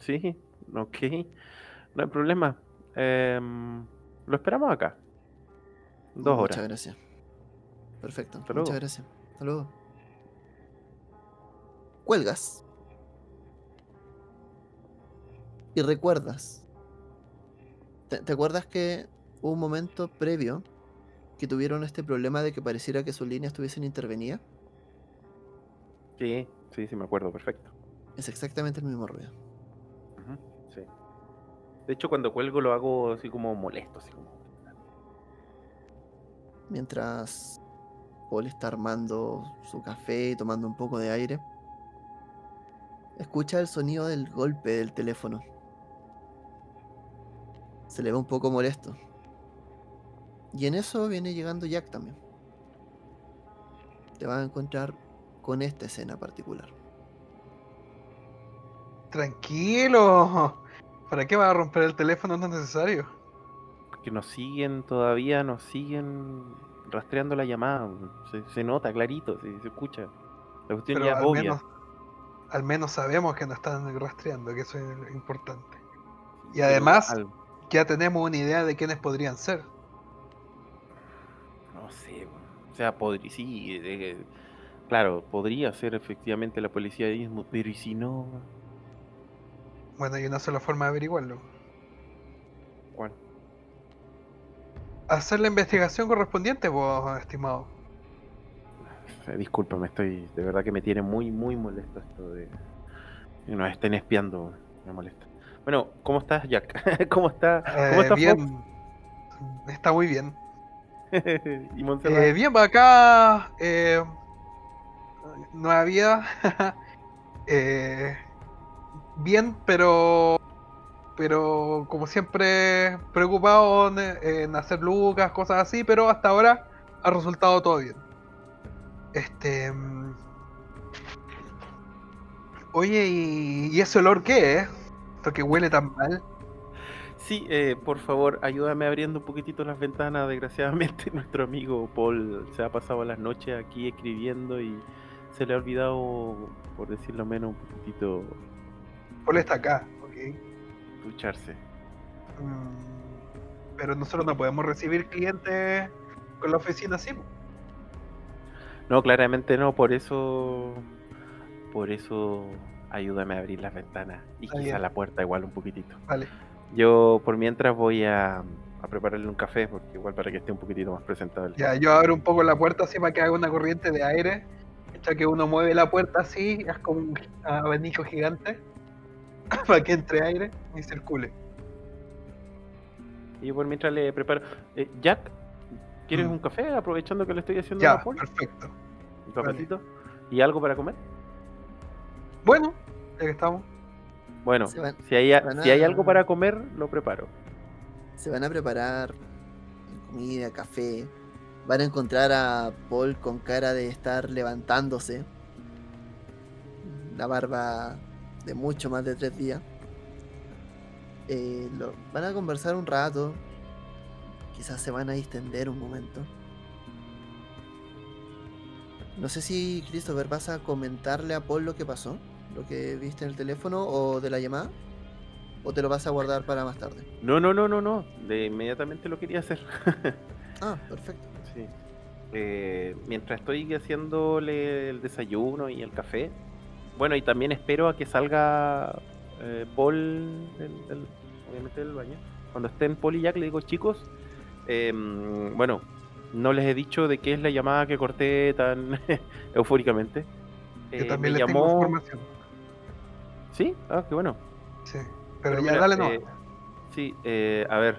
Speaker 3: Sí, ok. No hay problema. Em, lo esperamos acá. Dos
Speaker 1: Muchas
Speaker 3: horas.
Speaker 1: gracias. Perfecto.
Speaker 3: Hasta
Speaker 1: Muchas
Speaker 3: luego.
Speaker 1: gracias. Hasta luego. Cuelgas. Y recuerdas. ¿Te, te acuerdas que hubo un momento previo que tuvieron este problema de que pareciera que sus líneas estuviesen intervenidas?
Speaker 3: Sí, sí, sí, me acuerdo, perfecto.
Speaker 1: Es exactamente el mismo ruido.
Speaker 3: De hecho, cuando cuelgo lo hago así como molesto, así como.
Speaker 1: Mientras Paul está armando su café y tomando un poco de aire, escucha el sonido del golpe del teléfono. Se le ve un poco molesto. Y en eso viene llegando Jack también. Te vas a encontrar con esta escena particular.
Speaker 2: Tranquilo. ¿Para qué va a romper el teléfono? No es necesario.
Speaker 3: Que nos siguen todavía, nos siguen rastreando la llamada. Se, se nota clarito, se, se escucha. La cuestión
Speaker 2: Pero
Speaker 3: ya es
Speaker 2: al
Speaker 3: obvia.
Speaker 2: menos, al menos sabemos que nos están rastreando, que eso es importante. Y además, ya tenemos una idea de quiénes podrían ser.
Speaker 3: no sé, o sea, podría, sí, eh, claro, podría ser efectivamente la policía mismo, pero ¿y si no?
Speaker 2: Bueno, hay una sola forma de averiguarlo.
Speaker 3: ¿Cuál?
Speaker 2: Hacer la investigación correspondiente, vos, estimado.
Speaker 3: Eh, Discúlpame, estoy, de verdad que me tiene muy, muy molesto esto de que nos estén espiando, me molesta. Bueno, ¿cómo estás, Jack? ¿Cómo está? ¿Cómo
Speaker 2: Eh,
Speaker 3: está
Speaker 2: bien. Está muy bien.
Speaker 3: Y Montserrat.
Speaker 2: Eh, bien, va acá. Eh, nueva vida. Eh, bien, pero pero como siempre preocupado en, hacer lucas, cosas así, pero hasta ahora ha resultado todo bien. Este... mm, Oye, ¿y, y ese olor qué es? Esto que huele tan mal.
Speaker 3: Sí, eh, por favor, ayúdame abriendo un poquitito las ventanas. Desgraciadamente, nuestro amigo Paul se ha pasado las noches aquí escribiendo y se le ha olvidado, por decirlo menos, un poquitito
Speaker 2: Paul está acá, ok.
Speaker 3: ducharse.
Speaker 2: Mm, Pero nosotros no podemos recibir clientes con la oficina así.
Speaker 3: No, claramente no, por eso. Por eso, ayúdame a abrir las ventanas y
Speaker 2: Está
Speaker 3: quizá la puerta igual un poquitito.
Speaker 2: Vale.
Speaker 3: Yo, por mientras, voy a, a prepararle un café, porque igual para que esté un poquitito más presentable.
Speaker 2: Ya, yo abro un poco la puerta así para que haga una corriente de aire. Ya que uno mueve la puerta así, es como un abanico gigante. para que entre aire y circule.
Speaker 3: Y por mientras le preparo. Eh, Jack, ¿quieres
Speaker 2: Mm.
Speaker 3: un café? Aprovechando que le estoy haciendo
Speaker 2: Ya, perfecto.
Speaker 3: Un cafecito. ¿Y algo para comer?
Speaker 2: Bueno, ya que estamos.
Speaker 3: Bueno,
Speaker 1: van-
Speaker 3: si hay, si hay algo para comer, lo preparo.
Speaker 1: Se van a preparar comida, café. Van a encontrar a Paul con cara de estar levantándose. La barba de mucho más de tres días. Eh, lo- van a conversar un rato. Quizás se van a distender un momento. No sé si, Christopher, vas a comentarle a Paul lo que pasó, lo que viste en el teléfono o de la llamada, o te lo vas a guardar para más tarde.
Speaker 3: No, no, no, no, no. De inmediatamente lo quería hacer.
Speaker 1: Ah, perfecto.
Speaker 3: Sí. Eh, mientras estoy haciéndole el desayuno y el café. Bueno, y también espero a que salga eh, Paul, del- obviamente del baño. Cuando estén Paul y Jack, le digo, chicos, em, bueno, no les he dicho de qué es la llamada que corté tan eufóricamente.
Speaker 2: Yo
Speaker 3: Eh,
Speaker 2: también tengo
Speaker 3: llamó-
Speaker 2: información.
Speaker 3: ¿Sí? Ah, qué bueno.
Speaker 2: Sí. Pero,
Speaker 3: Pero
Speaker 2: ya
Speaker 3: mira,
Speaker 2: dale no.
Speaker 3: eh, Sí, eh, a ver.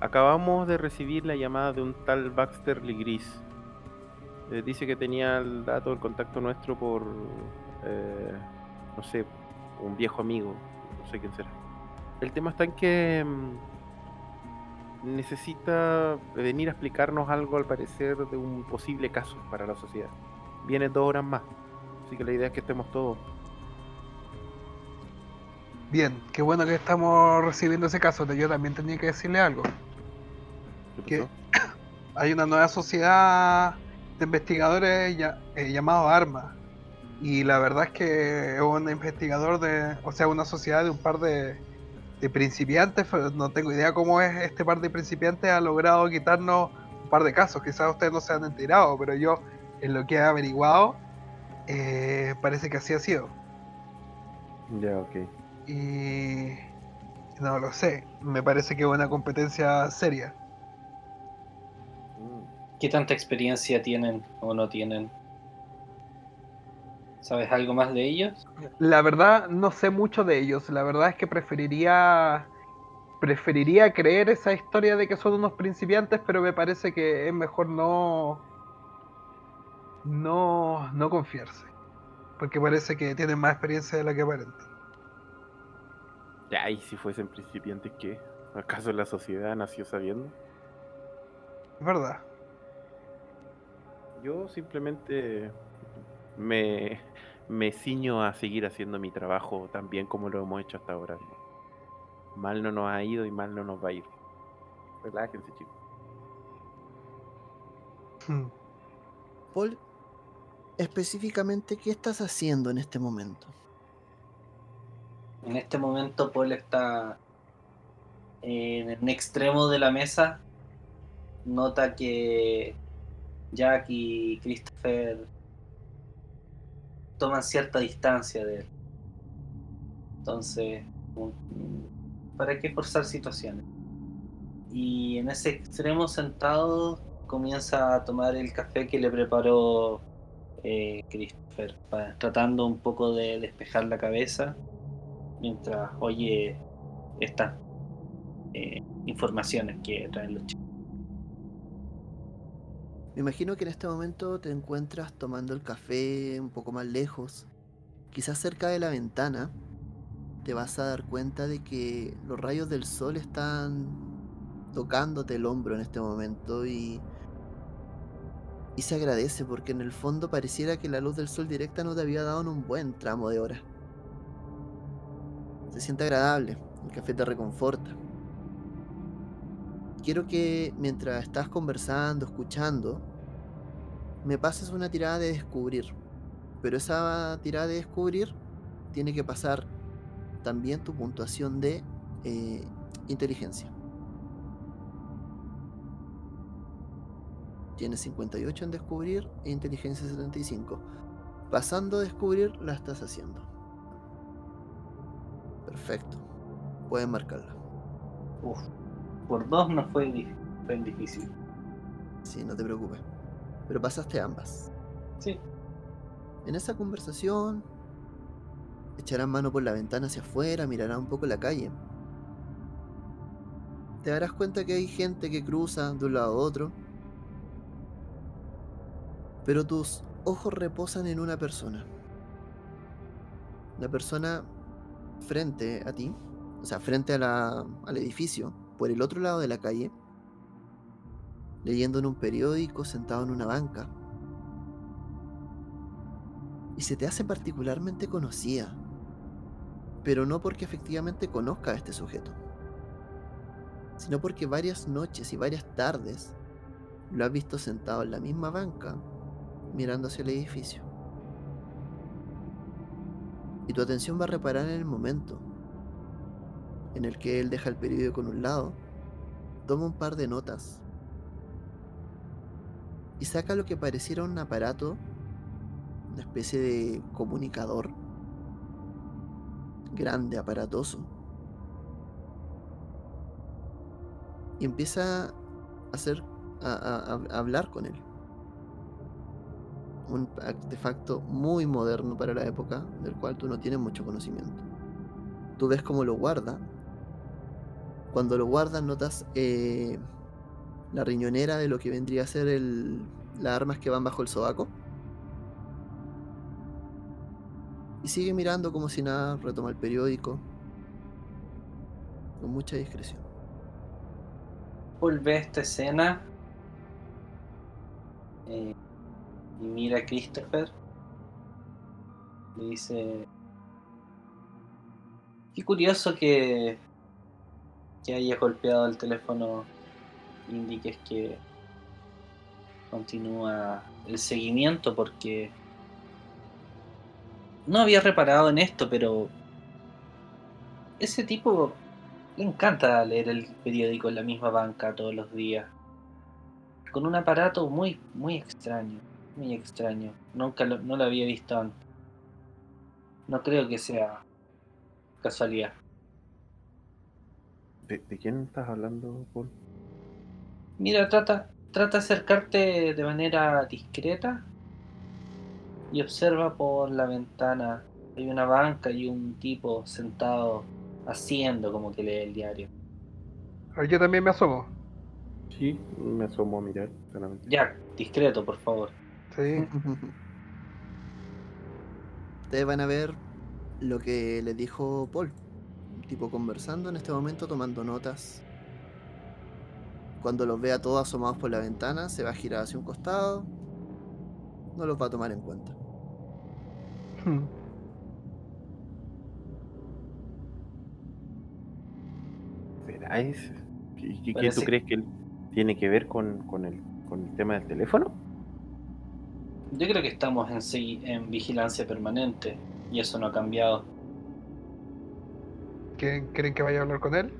Speaker 3: Acabamos de recibir la llamada de un tal Baxter Ligris. Eh, dice que tenía el dato, el contacto nuestro por, eh, no sé, un viejo amigo, no sé quién será. El tema está en que mm, necesita venir a explicarnos algo, al parecer, de un posible caso para la sociedad. Viene dos horas más, así que la idea es que estemos todos.
Speaker 2: Bien, qué bueno que estamos recibiendo ese caso. Yo también tenía que decirle algo.
Speaker 3: ¿Qué
Speaker 2: ¿Qué?
Speaker 3: pasó?
Speaker 2: Hay una nueva sociedad de investigadores ya, eh, llamado ARMA. Y la verdad es que es un investigador de, o sea, una sociedad de un par de, de principiantes. pero No tengo idea cómo es este par de principiantes ha logrado quitarnos un par de casos. Quizás ustedes no se han enterado, pero yo en lo que he averiguado eh, parece que así ha sido.
Speaker 3: Ya, ok.
Speaker 2: Y no lo sé, me parece que es una competencia seria.
Speaker 4: ¿Qué tanta experiencia tienen o no tienen? ¿Sabes algo más de ellos?
Speaker 2: La verdad no sé mucho de ellos, la verdad es que preferiría preferiría creer esa historia de que son unos principiantes, pero me parece que es mejor no no no confiarse, porque parece que tienen más experiencia de la que aparentan.
Speaker 3: Ya, y si fuesen principiantes, ¿qué? ¿Acaso la sociedad nació sabiendo?
Speaker 2: Es verdad.
Speaker 3: Yo simplemente me, me ciño a seguir haciendo mi trabajo tan bien como lo hemos hecho hasta ahora. Mal no nos ha ido y mal no nos va a ir. Relájense, chicos.
Speaker 2: Hmm.
Speaker 1: Paul, específicamente, ¿qué estás haciendo en este momento?
Speaker 4: En este momento Paul está en un extremo de la mesa. Nota que Jack y Christopher toman cierta distancia de él. Entonces, ¿para qué forzar situaciones? Y en ese extremo sentado comienza a tomar el café que le preparó eh, Christopher, tratando un poco de despejar la cabeza mientras oye estas eh, informaciones que traen los chicos.
Speaker 1: Me imagino que en este momento te encuentras tomando el café un poco más lejos, quizás cerca de la ventana, te vas a dar cuenta de que los rayos del sol están tocándote el hombro en este momento y y se agradece porque en el fondo pareciera que la luz del sol directa no te había dado en un buen tramo de hora. Se siente agradable, el café te reconforta. Quiero que mientras estás conversando, escuchando, me pases una tirada de descubrir. Pero esa tirada de descubrir tiene que pasar también tu puntuación de eh, inteligencia. Tienes 58 en descubrir e inteligencia 75. Pasando a descubrir, la estás haciendo. Perfecto. Puedes marcarla.
Speaker 4: Uf, por dos no fue tan difícil.
Speaker 1: Sí, no te preocupes. Pero pasaste ambas.
Speaker 4: Sí.
Speaker 1: En esa conversación, echarán mano por la ventana hacia afuera, mirarán un poco la calle. Te darás cuenta que hay gente que cruza de un lado a otro. Pero tus ojos reposan en una persona. La persona frente a ti, o sea, frente a la- al edificio, por el otro lado de la calle, leyendo en un periódico, sentado en una banca. Y se te hace particularmente conocida, pero no porque efectivamente conozca a este sujeto, sino porque varias noches y varias tardes lo has visto sentado en la misma banca, mirando hacia el edificio. Y tu atención va a reparar en el momento en el que él deja el periódico en un lado, toma un par de notas y saca lo que pareciera un aparato, una especie de comunicador grande, aparatoso. Y empieza a hacer a, a- hablar con él. Un artefacto muy moderno para la época, del cual tú no tienes mucho conocimiento. Tú ves cómo lo guarda. Cuando lo guardas notas eh, la riñonera de lo que vendría a ser el, las armas que van bajo el sobaco. Y sigue mirando como si nada, retoma el periódico. Con mucha discreción.
Speaker 4: Paul ve esta escena eh, y mira a Christopher. Le dice: Qué curioso que, que hayas golpeado el teléfono. Indiques que continúa el seguimiento porque no había reparado en esto, pero ese tipo le encanta leer el periódico en la misma banca todos los días. Con un aparato muy, muy extraño. Muy extraño. Nunca lo, no lo había visto antes. No creo que sea casualidad.
Speaker 3: ¿De, de quién estás hablando, Paul?
Speaker 4: Mira, trata, trata de acercarte de manera discreta y observa por la ventana. Hay una banca y un tipo sentado haciendo como que lee el diario.
Speaker 2: Ah, Yo también me asomo.
Speaker 3: Sí, me asomo a mirar, solamente.
Speaker 4: Jack, discreto, por favor.
Speaker 2: Sí.
Speaker 1: Ustedes van a ver lo que les dijo Paul. Tipo conversando en este momento, tomando notas. Cuando los vea todos asomados por la ventana, se va a girar hacia un costado. No los va a tomar en cuenta.
Speaker 3: ¿Será ese? ¿Qué, qué- tú crees que tiene que ver con, con el, con el tema del teléfono?
Speaker 4: Yo creo que estamos en, en vigilancia permanente y eso no ha cambiado.
Speaker 2: ¿Quieren, ¿Quieren que vaya a hablar con él?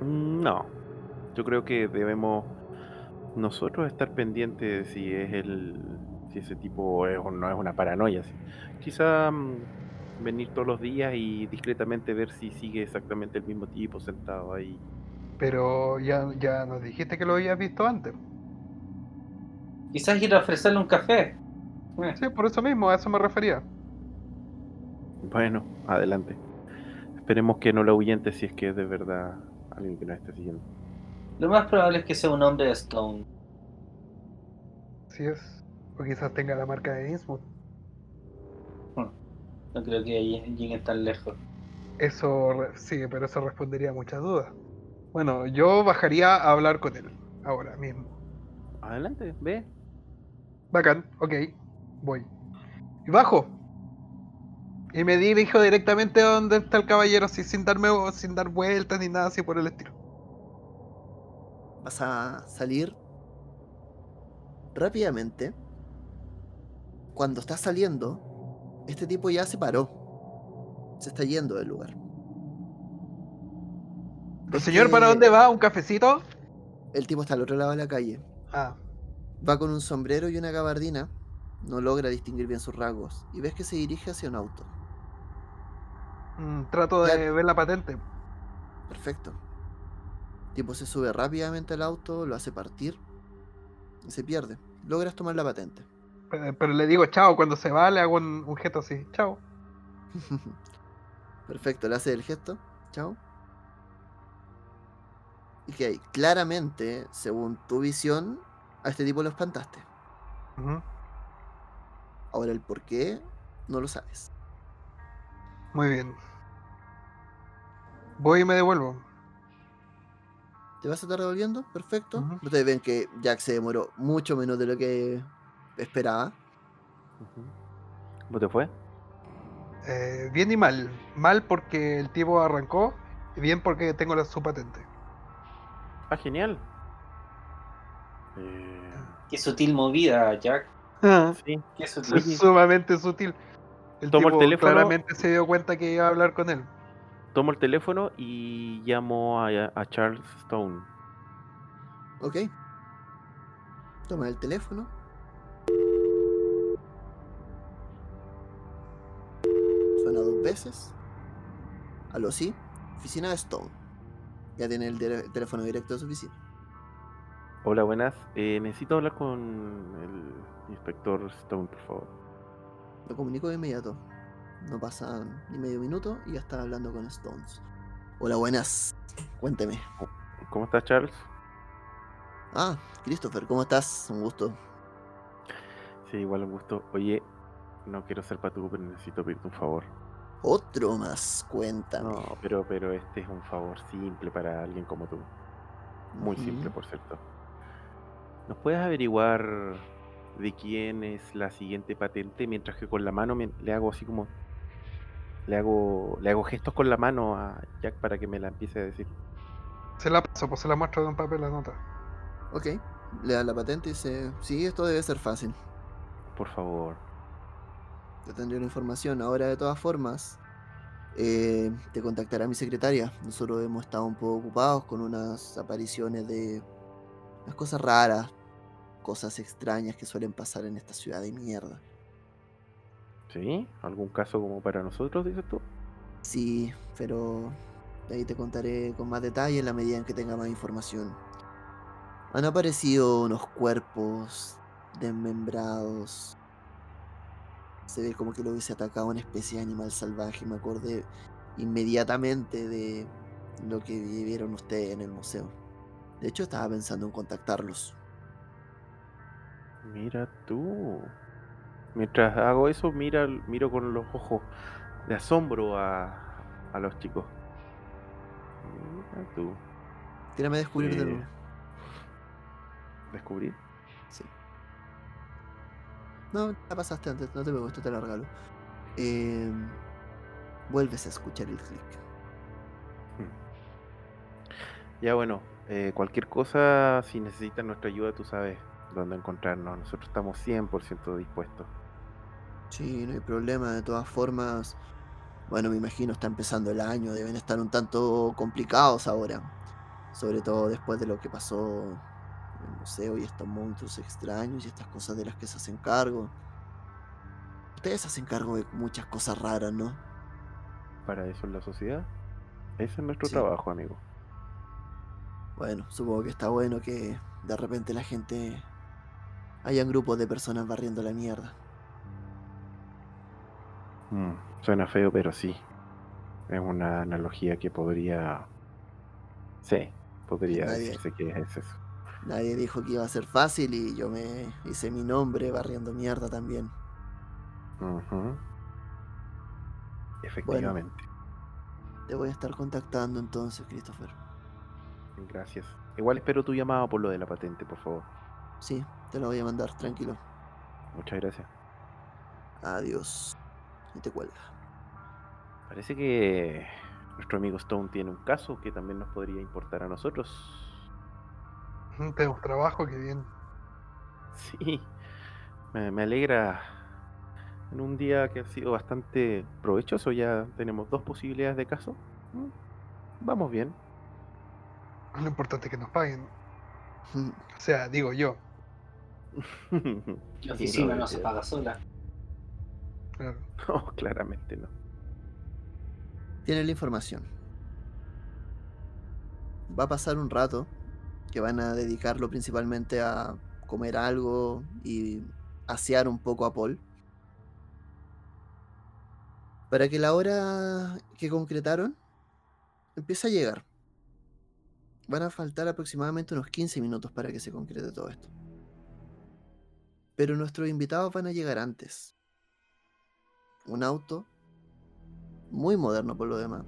Speaker 3: Mm, No, yo creo que debemos nosotros estar pendientes de si es el, si ese tipo es o no es una paranoia. Quizá mm, venir todos los días y discretamente ver si sigue exactamente el mismo tipo sentado ahí.
Speaker 2: Pero ya, ya nos dijiste que lo habías visto antes.
Speaker 4: Quizás ir a ofrecerle un café.
Speaker 2: Sí, por eso mismo, a eso me refería.
Speaker 3: Bueno, adelante. Esperemos que no lo ahuyente si es que es de verdad alguien que nos esté siguiendo.
Speaker 4: Lo más probable es que sea un hombre de Stone.
Speaker 2: Sí es. O quizás tenga la marca de Innsmouth.
Speaker 4: No creo que ahí lleguen tan lejos.
Speaker 2: Eso, sí, pero eso respondería a muchas dudas. Bueno, yo bajaría a hablar con él ahora mismo.
Speaker 3: Adelante, ve.
Speaker 2: Bacán, ok, voy. Y bajo. Y me dirijo directamente a donde está el caballero, así, sin darme sin dar vueltas ni nada así por el estilo.
Speaker 1: Vas a salir rápidamente. Cuando estás saliendo, este tipo ya se paró. Se está yendo del lugar. Ves
Speaker 2: Señor, ¿para
Speaker 1: que
Speaker 2: dónde va? ¿Un cafecito?
Speaker 1: El tipo está al otro lado de la calle.
Speaker 2: Ah,
Speaker 1: Va con un sombrero y una gabardina. No logra distinguir bien sus rasgos. Y ves que se dirige hacia un auto.
Speaker 2: Mm, trato
Speaker 1: Ya-
Speaker 2: de ver la patente.
Speaker 1: Perfecto. El tipo se sube rápidamente al auto, lo hace partir y se pierde. Logras tomar la patente.
Speaker 2: Pero, pero le digo chao, cuando se va le hago un, un gesto así. Chao.
Speaker 1: Perfecto, le hace el gesto. Chao. Y que hay, claramente, según tu visión, a este tipo lo espantaste. Ahora el por qué, no lo sabes.
Speaker 2: Muy bien. Voy y me devuelvo.
Speaker 1: ¿Te vas a estar devolviendo? Perfecto.
Speaker 2: Ujú.
Speaker 1: Ustedes ven que Jack se demoró mucho menos de lo que esperaba.
Speaker 3: ¿Cómo te fue?
Speaker 2: Eh, bien y mal. Mal porque el tipo arrancó y bien porque tengo la, su patente.
Speaker 3: Ah, genial. Eh,
Speaker 4: Qué sutil movida, Jack.
Speaker 3: sí.
Speaker 4: Qué
Speaker 2: Es
Speaker 4: sutil.
Speaker 2: sumamente sutil. El
Speaker 3: Tomo el
Speaker 2: tipo
Speaker 3: teléfono.
Speaker 2: claramente se dio cuenta que iba a hablar con él.
Speaker 3: Tomo el teléfono y llamo a, a Charles Stone.
Speaker 1: Ok. Toma el teléfono. Suena dos veces. Aló, sí. Oficina de Stone. Ya tiene el teléfono directo de su oficina.
Speaker 3: Hola, buenas. Eh, necesito hablar con el inspector Stone, por favor.
Speaker 1: Lo comunico de inmediato. No pasa ni medio minuto y ya está hablando con Stones. Hola, buenas. Cuénteme.
Speaker 3: ¿Cómo estás, Charles?
Speaker 1: Ah, Christopher, ¿cómo estás? Un gusto.
Speaker 3: Sí, igual un gusto. Oye, no quiero ser patú, pero necesito pedirte un favor.
Speaker 1: Otro más, cuéntame.
Speaker 3: No, pero, pero este es un favor simple para alguien como tú. Muy simple, por cierto. ¿Nos puedes averiguar de quién es la siguiente patente? Mientras que con la mano me- le hago así como. Le hago, le hago gestos con la mano a Jack para que me la empiece a decir.
Speaker 2: Se la paso, pues se la muestro de un papel la nota.
Speaker 1: Ok. Le da la patente y dice, sí, esto debe ser fácil.
Speaker 3: Por favor.
Speaker 1: Yo tendré la información. Ahora, de todas formas, eh, te contactará mi secretaria. Nosotros hemos estado un poco ocupados con unas apariciones de unas cosas raras, cosas extrañas que suelen pasar en esta ciudad de mierda.
Speaker 3: ¿Sí? ¿Algún caso como para nosotros, dices tú?
Speaker 1: Sí, pero de ahí te contaré con más detalle en la medida en que tenga más información. Han aparecido unos cuerpos desmembrados. Se ve como que lo hubiese atacado una especie de animal salvaje. Me acordé inmediatamente de lo que vivieron ustedes en el museo. De hecho, estaba pensando en contactarlos.
Speaker 3: Mira tú. Mientras hago eso, mira, miro con los ojos de asombro a, a los chicos. Mira tú.
Speaker 1: Tírame a descubrir de
Speaker 3: Eh,
Speaker 1: nuevo.
Speaker 3: ¿Descubrir?
Speaker 1: Sí. No, la pasaste antes, no te preocupes, esto te regalo. Eh, vuelves a escuchar el clic.
Speaker 3: Ya bueno, eh, cualquier cosa, si necesitan nuestra ayuda, tú sabes dónde encontrarnos. Nosotros estamos 100% dispuestos.
Speaker 1: Sí, no hay problema, de todas formas. Bueno, me imagino está empezando el año, deben estar un tanto complicados ahora. Sobre todo después de lo que pasó en el museo y estos monstruos extraños y estas cosas de las que se hacen cargo. Ustedes se hacen cargo de muchas cosas raras, ¿no?
Speaker 3: Para eso es la sociedad. Ese es nuestro
Speaker 1: Sí.
Speaker 3: trabajo, amigo.
Speaker 1: Bueno, supongo que está bueno que de repente la gente hayan grupos de personas barriendo la mierda.
Speaker 3: Mm, suena feo, pero sí. Es una analogía que podría... Sí, podría
Speaker 1: Nadie-
Speaker 3: decirse que es eso.
Speaker 1: Nadie dijo que iba a ser fácil y yo me hice mi nombre barriendo mierda también.
Speaker 3: Efectivamente.
Speaker 1: Te voy a estar contactando entonces, Christopher.
Speaker 3: Gracias. Igual espero tu llamada por lo de la patente, por favor.
Speaker 1: Sí, te lo voy a mandar, tranquilo.
Speaker 3: Muchas gracias.
Speaker 1: Adiós. Y te cuelga.
Speaker 3: Parece que nuestro amigo Stone tiene un caso que también nos podría importar a nosotros.
Speaker 2: Mm, Tenemos trabajo, qué bien.
Speaker 3: Sí, me, me alegra. En un día que ha sido bastante provechoso, ya tenemos dos posibilidades de caso. Mm, Vamos bien.
Speaker 2: Lo importante es que nos paguen. O sea, digo yo.
Speaker 4: La oficina no se paga sola.
Speaker 2: Claro.
Speaker 3: No, claramente no.
Speaker 1: Tienen la información. Va a pasar un rato que van a dedicarlo principalmente a comer algo y asear un poco a Paul. Para que la hora que concretaron empiece a llegar. Van a faltar aproximadamente unos 15 minutos para que se concrete todo esto. Pero nuestros invitados van a llegar antes. Un auto muy moderno por lo demás.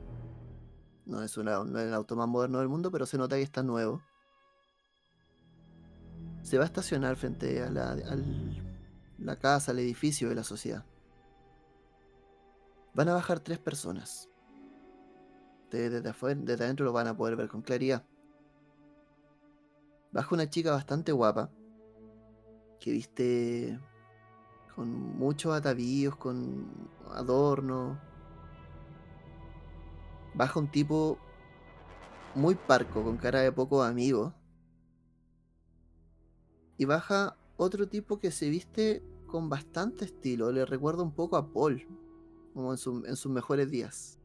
Speaker 1: No es, una- no el auto más moderno del mundo, pero se nota que está nuevo. Se va a estacionar frente a la, la casa, al edificio de la sociedad. Van a bajar tres personas. De- Desde, afuera, desde adentro lo van a poder ver con claridad. Baja una chica bastante guapa. Que viste con muchos atavíos, con adornos. Baja un tipo muy parco, con cara de poco amigo. Y baja otro tipo que se viste con bastante estilo. Le recuerda un poco a Paul, como en, su- en sus mejores días.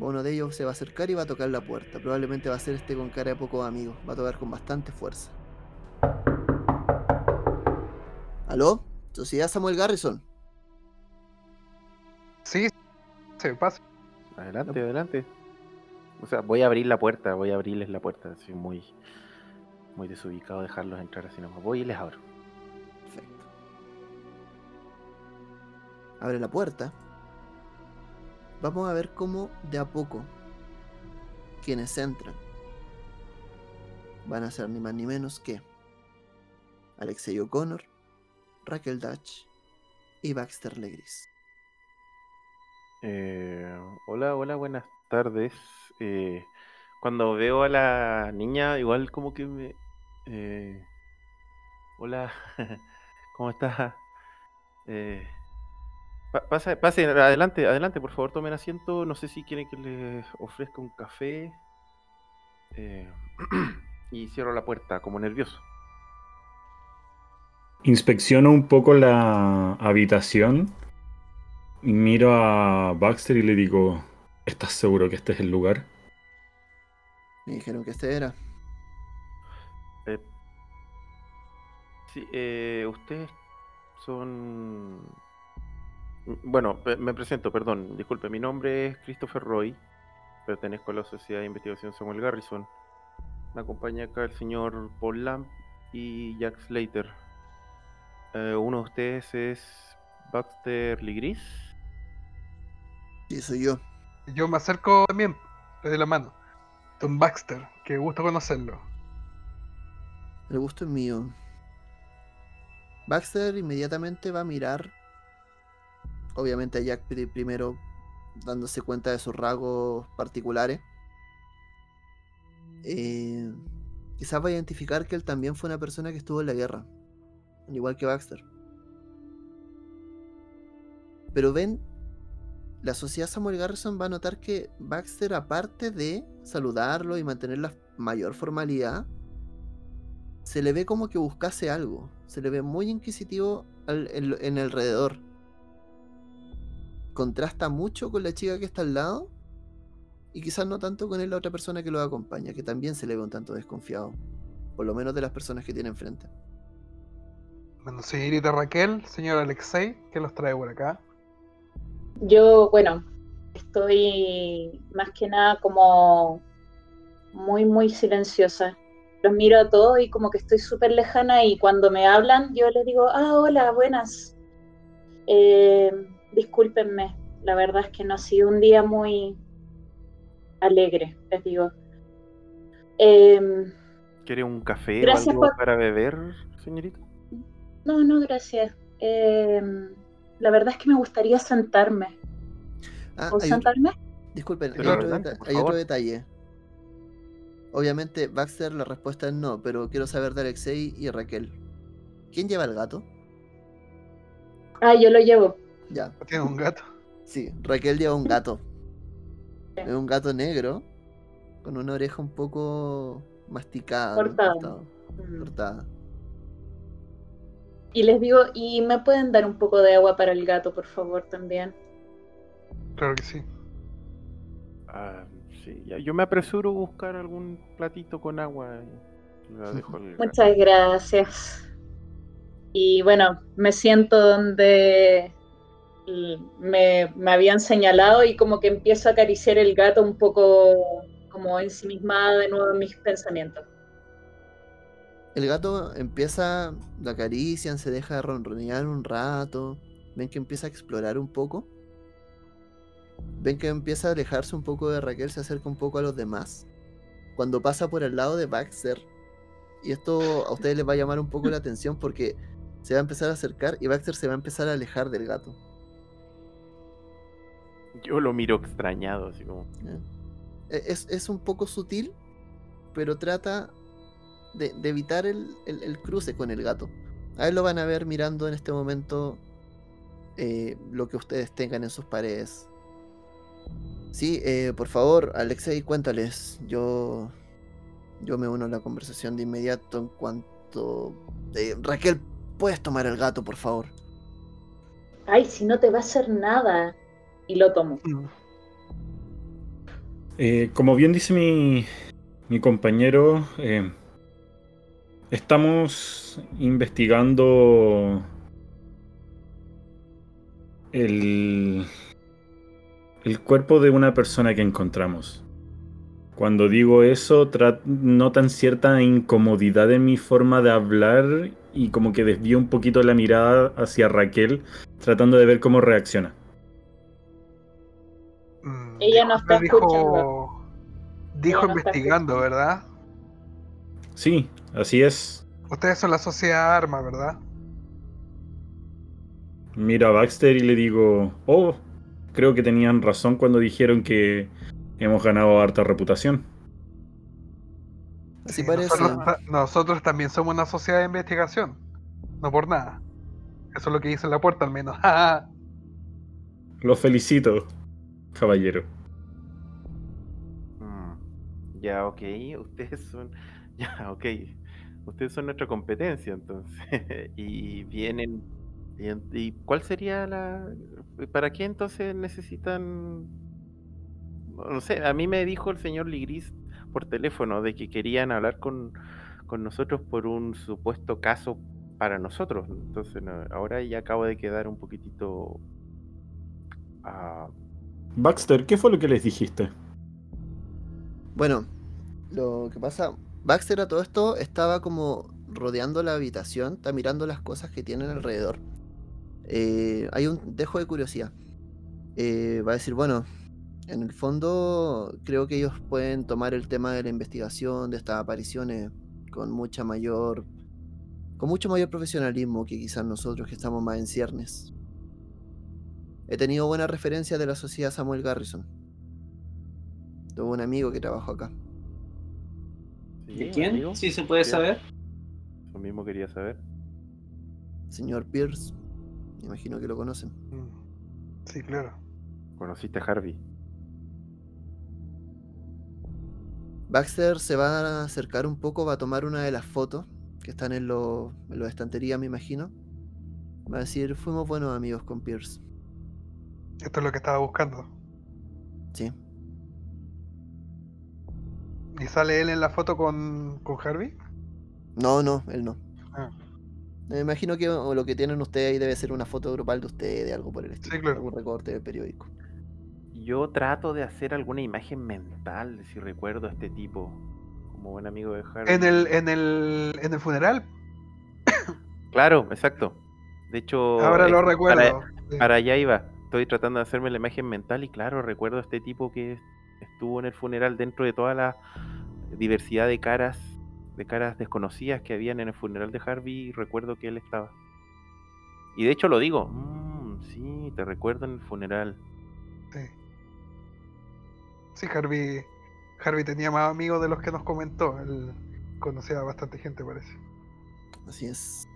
Speaker 1: Uno de ellos se va a acercar y va a tocar la puerta. Probablemente va a ser este con cara de poco amigo. Va a tocar con bastante fuerza. ¿Aló? Sociedad Samuel Garrison.
Speaker 2: Sí, se pasa.
Speaker 3: Adelante, adelante. O sea, voy a abrir la puerta, voy a abrirles la puerta. Soy muy, muy desubicado dejarlos entrar así nomás. Voy y les abro.
Speaker 1: Perfecto. Abre la puerta. Vamos a ver cómo de a poco quienes entran van a ser ni más ni menos que Alexei O'Connor, Raquel Dutch y Baxter Legris.
Speaker 3: Eh, hola, hola, buenas tardes. Eh, cuando veo a la niña, igual como que me... eh, hola, ¿cómo estás? Eh, pa- pasa, pase, adelante, adelante, por favor, tomen asiento. No sé si quieren que les ofrezca un café. Eh, y cierro la puerta, como nervioso.
Speaker 5: Inspecciono un poco la habitación. y Miro a Baxter y le digo, ¿estás seguro que este es el lugar?
Speaker 1: Me dijeron que este era.
Speaker 3: Eh, sí, eh, ustedes son... Mm, Bueno, me presento, perdón, disculpe, mi nombre es Christopher Roy, pertenezco a la Sociedad de Investigación Samuel Garrison. Me acompaña acá el señor Paul Lamb y Jack Slater. Eh, uno de ustedes es Baxter Ligris.
Speaker 1: Sí, soy yo.
Speaker 2: Yo me acerco también, le doy la mano. Don Baxter, que gusto conocerlo.
Speaker 1: El gusto es mío. Baxter inmediatamente va a mirar. Obviamente a Jack pri- primero dándose cuenta de sus rasgos particulares. Eh, quizás va a identificar que él también fue una persona que estuvo en la guerra. Al igual que Baxter. Pero ven, la sociedad Samuel Garrison va a notar que Baxter, aparte de saludarlo y mantener la mayor formalidad, se le ve como que buscase algo. Se le ve muy inquisitivo en, en alrededor. Contrasta mucho con la chica que está al lado. Y quizás no tanto con la otra persona que lo acompaña, que también se le ve un tanto desconfiado. Por lo menos de las personas que tiene enfrente.
Speaker 2: Bueno, señorita Raquel, señor Alexei, ¿qué los trae por acá?
Speaker 6: Yo, bueno, estoy más que nada como muy, muy silenciosa. Los miro a todos y como que estoy súper lejana y cuando me hablan yo les digo, ah, hola, buenas. Eh, discúlpenme, la verdad es que no ha sido un día muy alegre, les digo. Em,
Speaker 3: ¿Quiere un café o algo
Speaker 6: por-
Speaker 3: para beber, señorita?
Speaker 6: No, no, gracias. Em, la verdad es que me gustaría sentarme.
Speaker 1: Ah,
Speaker 6: ¿Puedo
Speaker 1: hay otro-
Speaker 6: sentarme?
Speaker 1: disculpen, hay, otro, hay detalle. Obviamente, Baxter, la respuesta es no, pero quiero saber de Alexei y Raquel. ¿Quién lleva el gato?
Speaker 6: Ah, yo lo llevo.
Speaker 1: Ya,
Speaker 2: Tiene un gato.
Speaker 1: sí, Raquel lleva un gato. Es un gato negro con una oreja un poco masticada. ¿no?
Speaker 6: Cortada.
Speaker 1: Cortado-
Speaker 6: Mm.
Speaker 1: cortada.
Speaker 6: Y les digo, ¿y me pueden dar un poco de agua para el gato, por favor, también?
Speaker 2: Claro que sí.
Speaker 3: Ah, sí, yo me apresuro a buscar algún platito con agua. y la dejo gato.
Speaker 6: Muchas gracias. Y bueno, me siento donde me, me habían señalado y como que empiezo a acariciar el gato un poco como ensimismada de nuevo en mis pensamientos.
Speaker 1: El gato empieza, lo acarician, se deja ronronear un rato. Ven que empieza a explorar un poco. Ven que empieza a alejarse un poco de Raquel, se acerca un poco a los demás. Cuando pasa por el lado de Baxter, y esto a ustedes les va a llamar un poco la atención porque se va a empezar a acercar y Baxter se va a empezar a alejar del gato.
Speaker 3: Yo lo miro extrañado, así como.
Speaker 1: ¿ya? E- Es, es un poco sutil, pero trata de, de evitar el, el- el cruce con el gato. A él lo van a ver mirando en este momento eh, lo que ustedes tengan en sus paredes. Sí, eh, por favor, Alexei, cuéntales. Yo, yo me uno a la conversación de inmediato en cuanto... eh, Raquel, ¿puedes tomar el gato, por favor?
Speaker 6: Ay, si no te va a hacer nada. Y lo tomo.
Speaker 5: Eh, como bien dice mi, mi compañero, eh, estamos investigando el, el cuerpo de una persona que encontramos. Cuando digo eso, notan cierta incomodidad en mi forma de hablar y como que desvío un poquito la mirada hacia Raquel, tratando de ver cómo reacciona.
Speaker 2: Mm,
Speaker 6: Ella no está
Speaker 2: dijo,
Speaker 6: escuchando.
Speaker 2: Dijo
Speaker 6: no
Speaker 2: investigando, ¿verdad?
Speaker 5: Sí, así es.
Speaker 2: Ustedes son la sociedad Arma, ¿verdad?
Speaker 5: Miro a Baxter y le digo, oh, creo que tenían razón cuando dijeron que hemos ganado harta reputación.
Speaker 1: Así
Speaker 2: Sí,
Speaker 1: parece.
Speaker 2: Nosotros, ta- nosotros también somos una sociedad de investigación. No por nada. Eso es lo que dice en la puerta, al menos.
Speaker 5: Los felicito, caballero.
Speaker 3: Mm, Ya, ok, ustedes son. Ya, ok. Ustedes son nuestra competencia, entonces. y vienen. Y, cuál sería la. ¿Para qué entonces necesitan.? No sé, a mí me dijo el señor Ligris por teléfono de que querían hablar con, con nosotros por un supuesto caso para nosotros. Entonces, no, ahora ya acabo de quedar un poquitito. ah,
Speaker 5: Baxter, ¿qué fue lo que les dijiste?
Speaker 1: Bueno, lo que pasa, Baxter a todo esto estaba como rodeando la habitación, está mirando las cosas que tienen alrededor. Eh, hay un dejo de curiosidad. Eh, va a decir, bueno, en el fondo creo que ellos pueden tomar el tema de la investigación de estas apariciones con mucha mayor, con mucho mayor profesionalismo que quizás nosotros que estamos más en ciernes. He tenido buenas referencias de la sociedad Samuel Garrison. Tuve un amigo que trabajó acá.
Speaker 3: ¿Sí,
Speaker 4: ¿De quién?
Speaker 3: amigo?
Speaker 4: Si se puede saber.
Speaker 3: Lo mismo quería saber.
Speaker 1: Señor Pierce, me imagino que lo conocen.
Speaker 2: Mm, Sí, claro.
Speaker 3: ¿Conociste a Harvey?
Speaker 1: Baxter se va a acercar un poco, va a tomar una de las fotos que están en, lo- en estanterías, me imagino. Va a decir, fuimos buenos amigos con Pierce.
Speaker 2: Esto es lo que estaba buscando.
Speaker 1: Sí.
Speaker 2: ¿Y sale él en la foto con, con Harvey?
Speaker 1: No, no, él no.
Speaker 2: Ah.
Speaker 1: Me imagino que lo que tienen ustedes ahí debe ser una foto grupal de ustedes, algo por el estilo.
Speaker 2: claro.
Speaker 1: Algún recorte del periódico.
Speaker 3: Yo trato de hacer alguna imagen mental de si recuerdo a este tipo como buen amigo de Harvey.
Speaker 2: En el, en el, en el funeral.
Speaker 3: Claro, exacto. De hecho,
Speaker 2: Ahora lo
Speaker 3: para,
Speaker 2: recuerdo. Sí.
Speaker 3: para allá iba. estoy tratando de hacerme la imagen mental y claro, recuerdo a este tipo que estuvo en el funeral dentro de toda la diversidad de caras, de caras desconocidas que habían en el funeral de Harvey y recuerdo que él estaba. Y de hecho lo digo, "Mm, sí, te recuerdo en el funeral.
Speaker 2: Sí. Sí, Harvey, Harvey tenía más amigos de los que nos comentó. Él conocía a bastante gente, parece.
Speaker 1: Así es.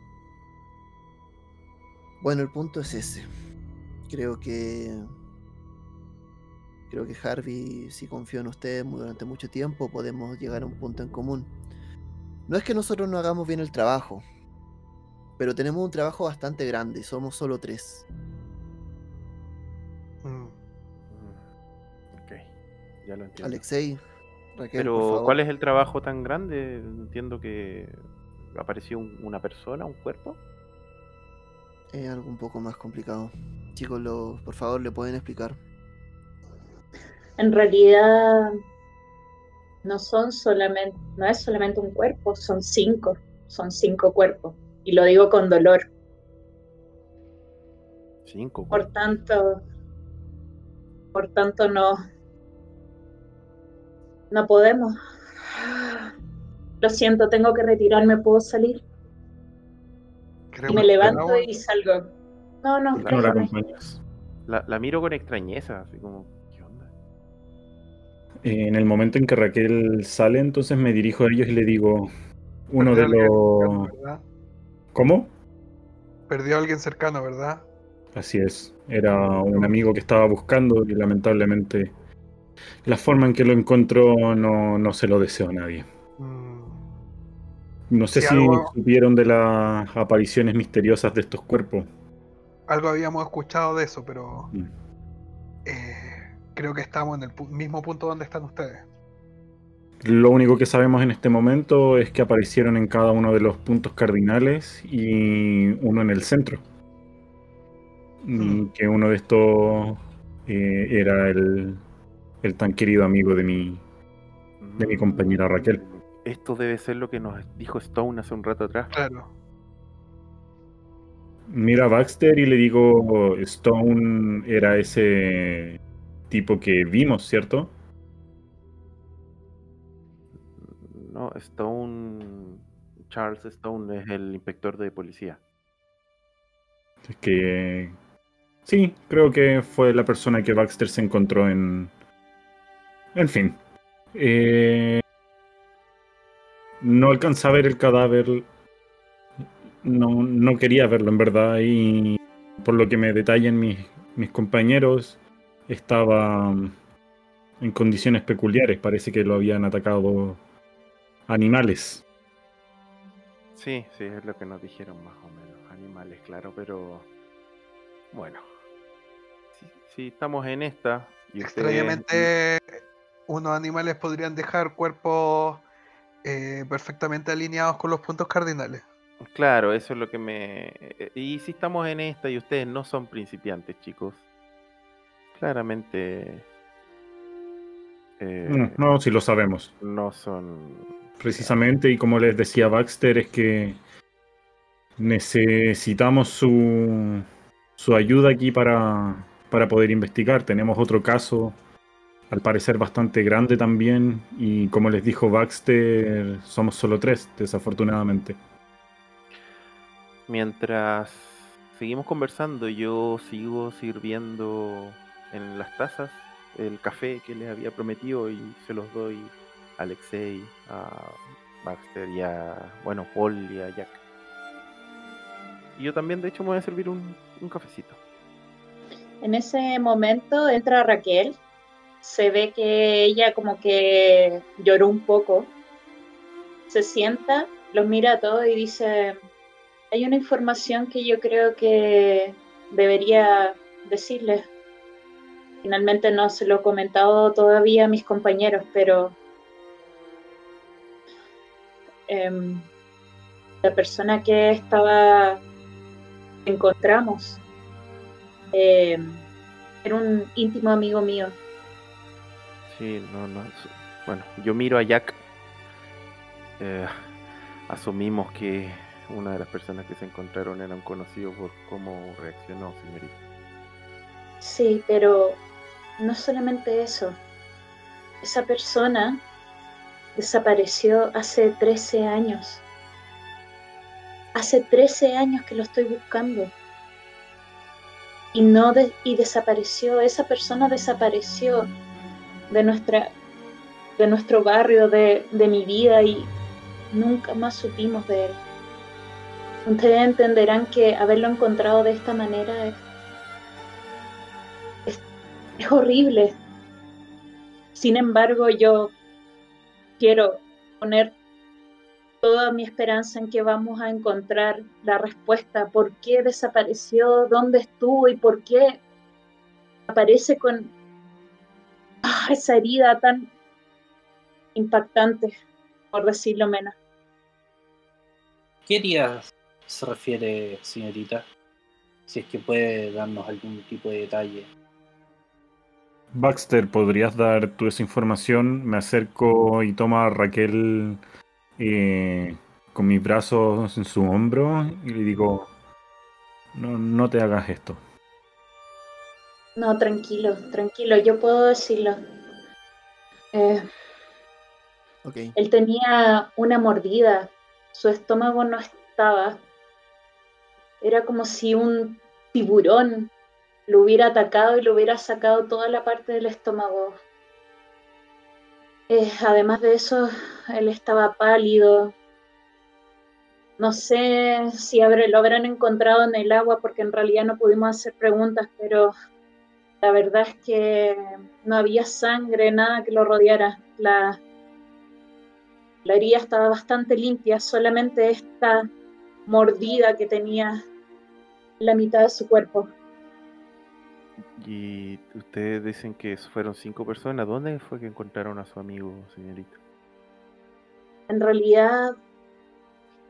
Speaker 1: Bueno, el punto es ese. Creo que. Creo que Harvey, si confío en usted durante mucho tiempo, podemos llegar a un punto en común. No es que nosotros no hagamos bien el trabajo, pero tenemos un trabajo bastante grande y somos solo tres.
Speaker 2: Mm.
Speaker 3: Mm, Ok, ya lo entiendo.
Speaker 1: Alexei, Raquel,
Speaker 3: Pero,
Speaker 1: por favor.
Speaker 3: ¿cuál es el trabajo tan grande? Entiendo que apareció un- una persona, un cuerpo.
Speaker 1: Es algo un poco más complicado. Chicos, lo- por favor, ¿le pueden explicar?
Speaker 6: En realidad no son solamente, no es solamente un cuerpo, son cinco, son cinco cuerpos. Y lo digo con dolor.
Speaker 3: Cinco.
Speaker 6: Por tanto, por tanto no, no podemos. Lo siento, tengo que retirarme, ¿puedo salir? Y me levanto y salgo. No, no,
Speaker 3: ¿Por
Speaker 5: ¿Por qué no la
Speaker 3: miro con extrañeza, así como,
Speaker 5: En el momento en que Raquel sale, entonces me dirijo a ellos y le digo, uno de
Speaker 2: Perdió cercano,
Speaker 5: los... ¿Cómo?
Speaker 2: Perdió a alguien cercano, ¿verdad?
Speaker 5: Así es, era un amigo que estaba buscando y lamentablemente la forma en que lo encontró no, no se lo deseo a nadie.
Speaker 2: Mm,
Speaker 5: No sé si
Speaker 2: algo-
Speaker 5: supieron de las apariciones misteriosas de estos cuerpos.
Speaker 2: algo habíamos escuchado de eso, pero
Speaker 5: Mm.
Speaker 2: eh, creo que estamos en el pu- mismo punto donde están ustedes.
Speaker 5: Lo único que sabemos en este momento es que aparecieron en cada uno de los puntos cardinales y uno en el centro. Y que uno de estos eh, era el, el tan querido amigo de mi, de mi compañera Raquel.
Speaker 3: Mm, Esto debe ser lo que nos dijo Stone hace un rato atrás.
Speaker 2: Claro.
Speaker 5: Mira a Baxter y le digo, Stone era ese tipo que vimos, ¿cierto?
Speaker 3: No, Stone. Charles Stone es el inspector de policía.
Speaker 5: Es que sí, creo que fue la persona que Baxter se encontró en... En fin. Eh, No alcanza a ver el cadáver. No, no quería verlo en verdad y por lo que me detallan mis, mis compañeros, estaba en condiciones peculiares. Parece que lo habían atacado animales.
Speaker 3: Sí, sí, es lo que nos dijeron más o menos. Animales, claro, pero. Bueno. Si, si estamos en esta. Y ustedes-
Speaker 2: Extrañamente, unos animales podrían dejar cuerpos eh, perfectamente alineados con los puntos cardinales.
Speaker 3: Claro, eso es lo que me. eh, Y si estamos en esta y ustedes no son principiantes, chicos. Claramente. eh,
Speaker 5: Mm, No, sí lo sabemos.
Speaker 3: no son.
Speaker 5: Precisamente, y como les decía Baxter, es que necesitamos su, su ayuda aquí para, para poder investigar. Tenemos otro caso, al parecer bastante grande también, y como les dijo Baxter, somos solo tres, desafortunadamente.
Speaker 3: Mientras seguimos conversando, yo sigo sirviendo en las tazas el café que les había prometido y se los doy a Alexei, a Baxter y a, bueno, Paul y a Jack. Y yo también, de hecho, me voy a servir un, un cafecito.
Speaker 6: En ese momento entra Raquel, se ve que ella como que lloró un poco, se sienta, los mira a todos y dice, hay una información que yo creo que debería decirles. Finalmente no se lo he comentado todavía a mis compañeros, pero em, la persona que estaba encontramos em, era un íntimo amigo mío.
Speaker 3: Sí, no, no. Bueno, yo miro a Jack. Eh, asumimos que una de las personas que se encontraron era un conocido por cómo reaccionó, señorita.
Speaker 6: Sí, pero no solamente eso. Esa persona desapareció hace 13 años. Hace 13 años que lo estoy buscando. Y no y desapareció, esa persona desapareció de nuestra de nuestro barrio, de, de mi vida y nunca más supimos de él. Ustedes entenderán que haberlo encontrado de esta manera es, es, horrible. Sin embargo, yo quiero poner toda mi esperanza en que vamos a encontrar la respuesta, por qué desapareció, dónde estuvo y por qué aparece con ah, esa herida tan impactante, por decirlo menos.
Speaker 4: ¿Qué día se refiere, señorita? Si es que puede darnos algún tipo de detalle.
Speaker 5: Baxter, ¿podrías dar tú esa información? Me acerco y tomo a Raquel eh, con mis brazos en su hombro y le digo, no, no te hagas esto.
Speaker 6: No, tranquilo, tranquilo, yo puedo decirlo. Eh, él tenía una mordida, su estómago no estaba. Era como si un tiburón lo hubiera atacado y lo hubiera sacado toda la parte del estómago. Eh, además de eso, él estaba pálido. No sé si lo habrán encontrado en el agua porque en realidad no pudimos hacer preguntas, pero la verdad es que no había sangre, nada que lo rodeara. La, la herida estaba bastante limpia, solamente esta mordida que tenía la mitad de su cuerpo.
Speaker 3: Y ustedes dicen que fueron cinco personas. ¿Dónde fue que encontraron a su amigo, señorita?
Speaker 6: En realidad,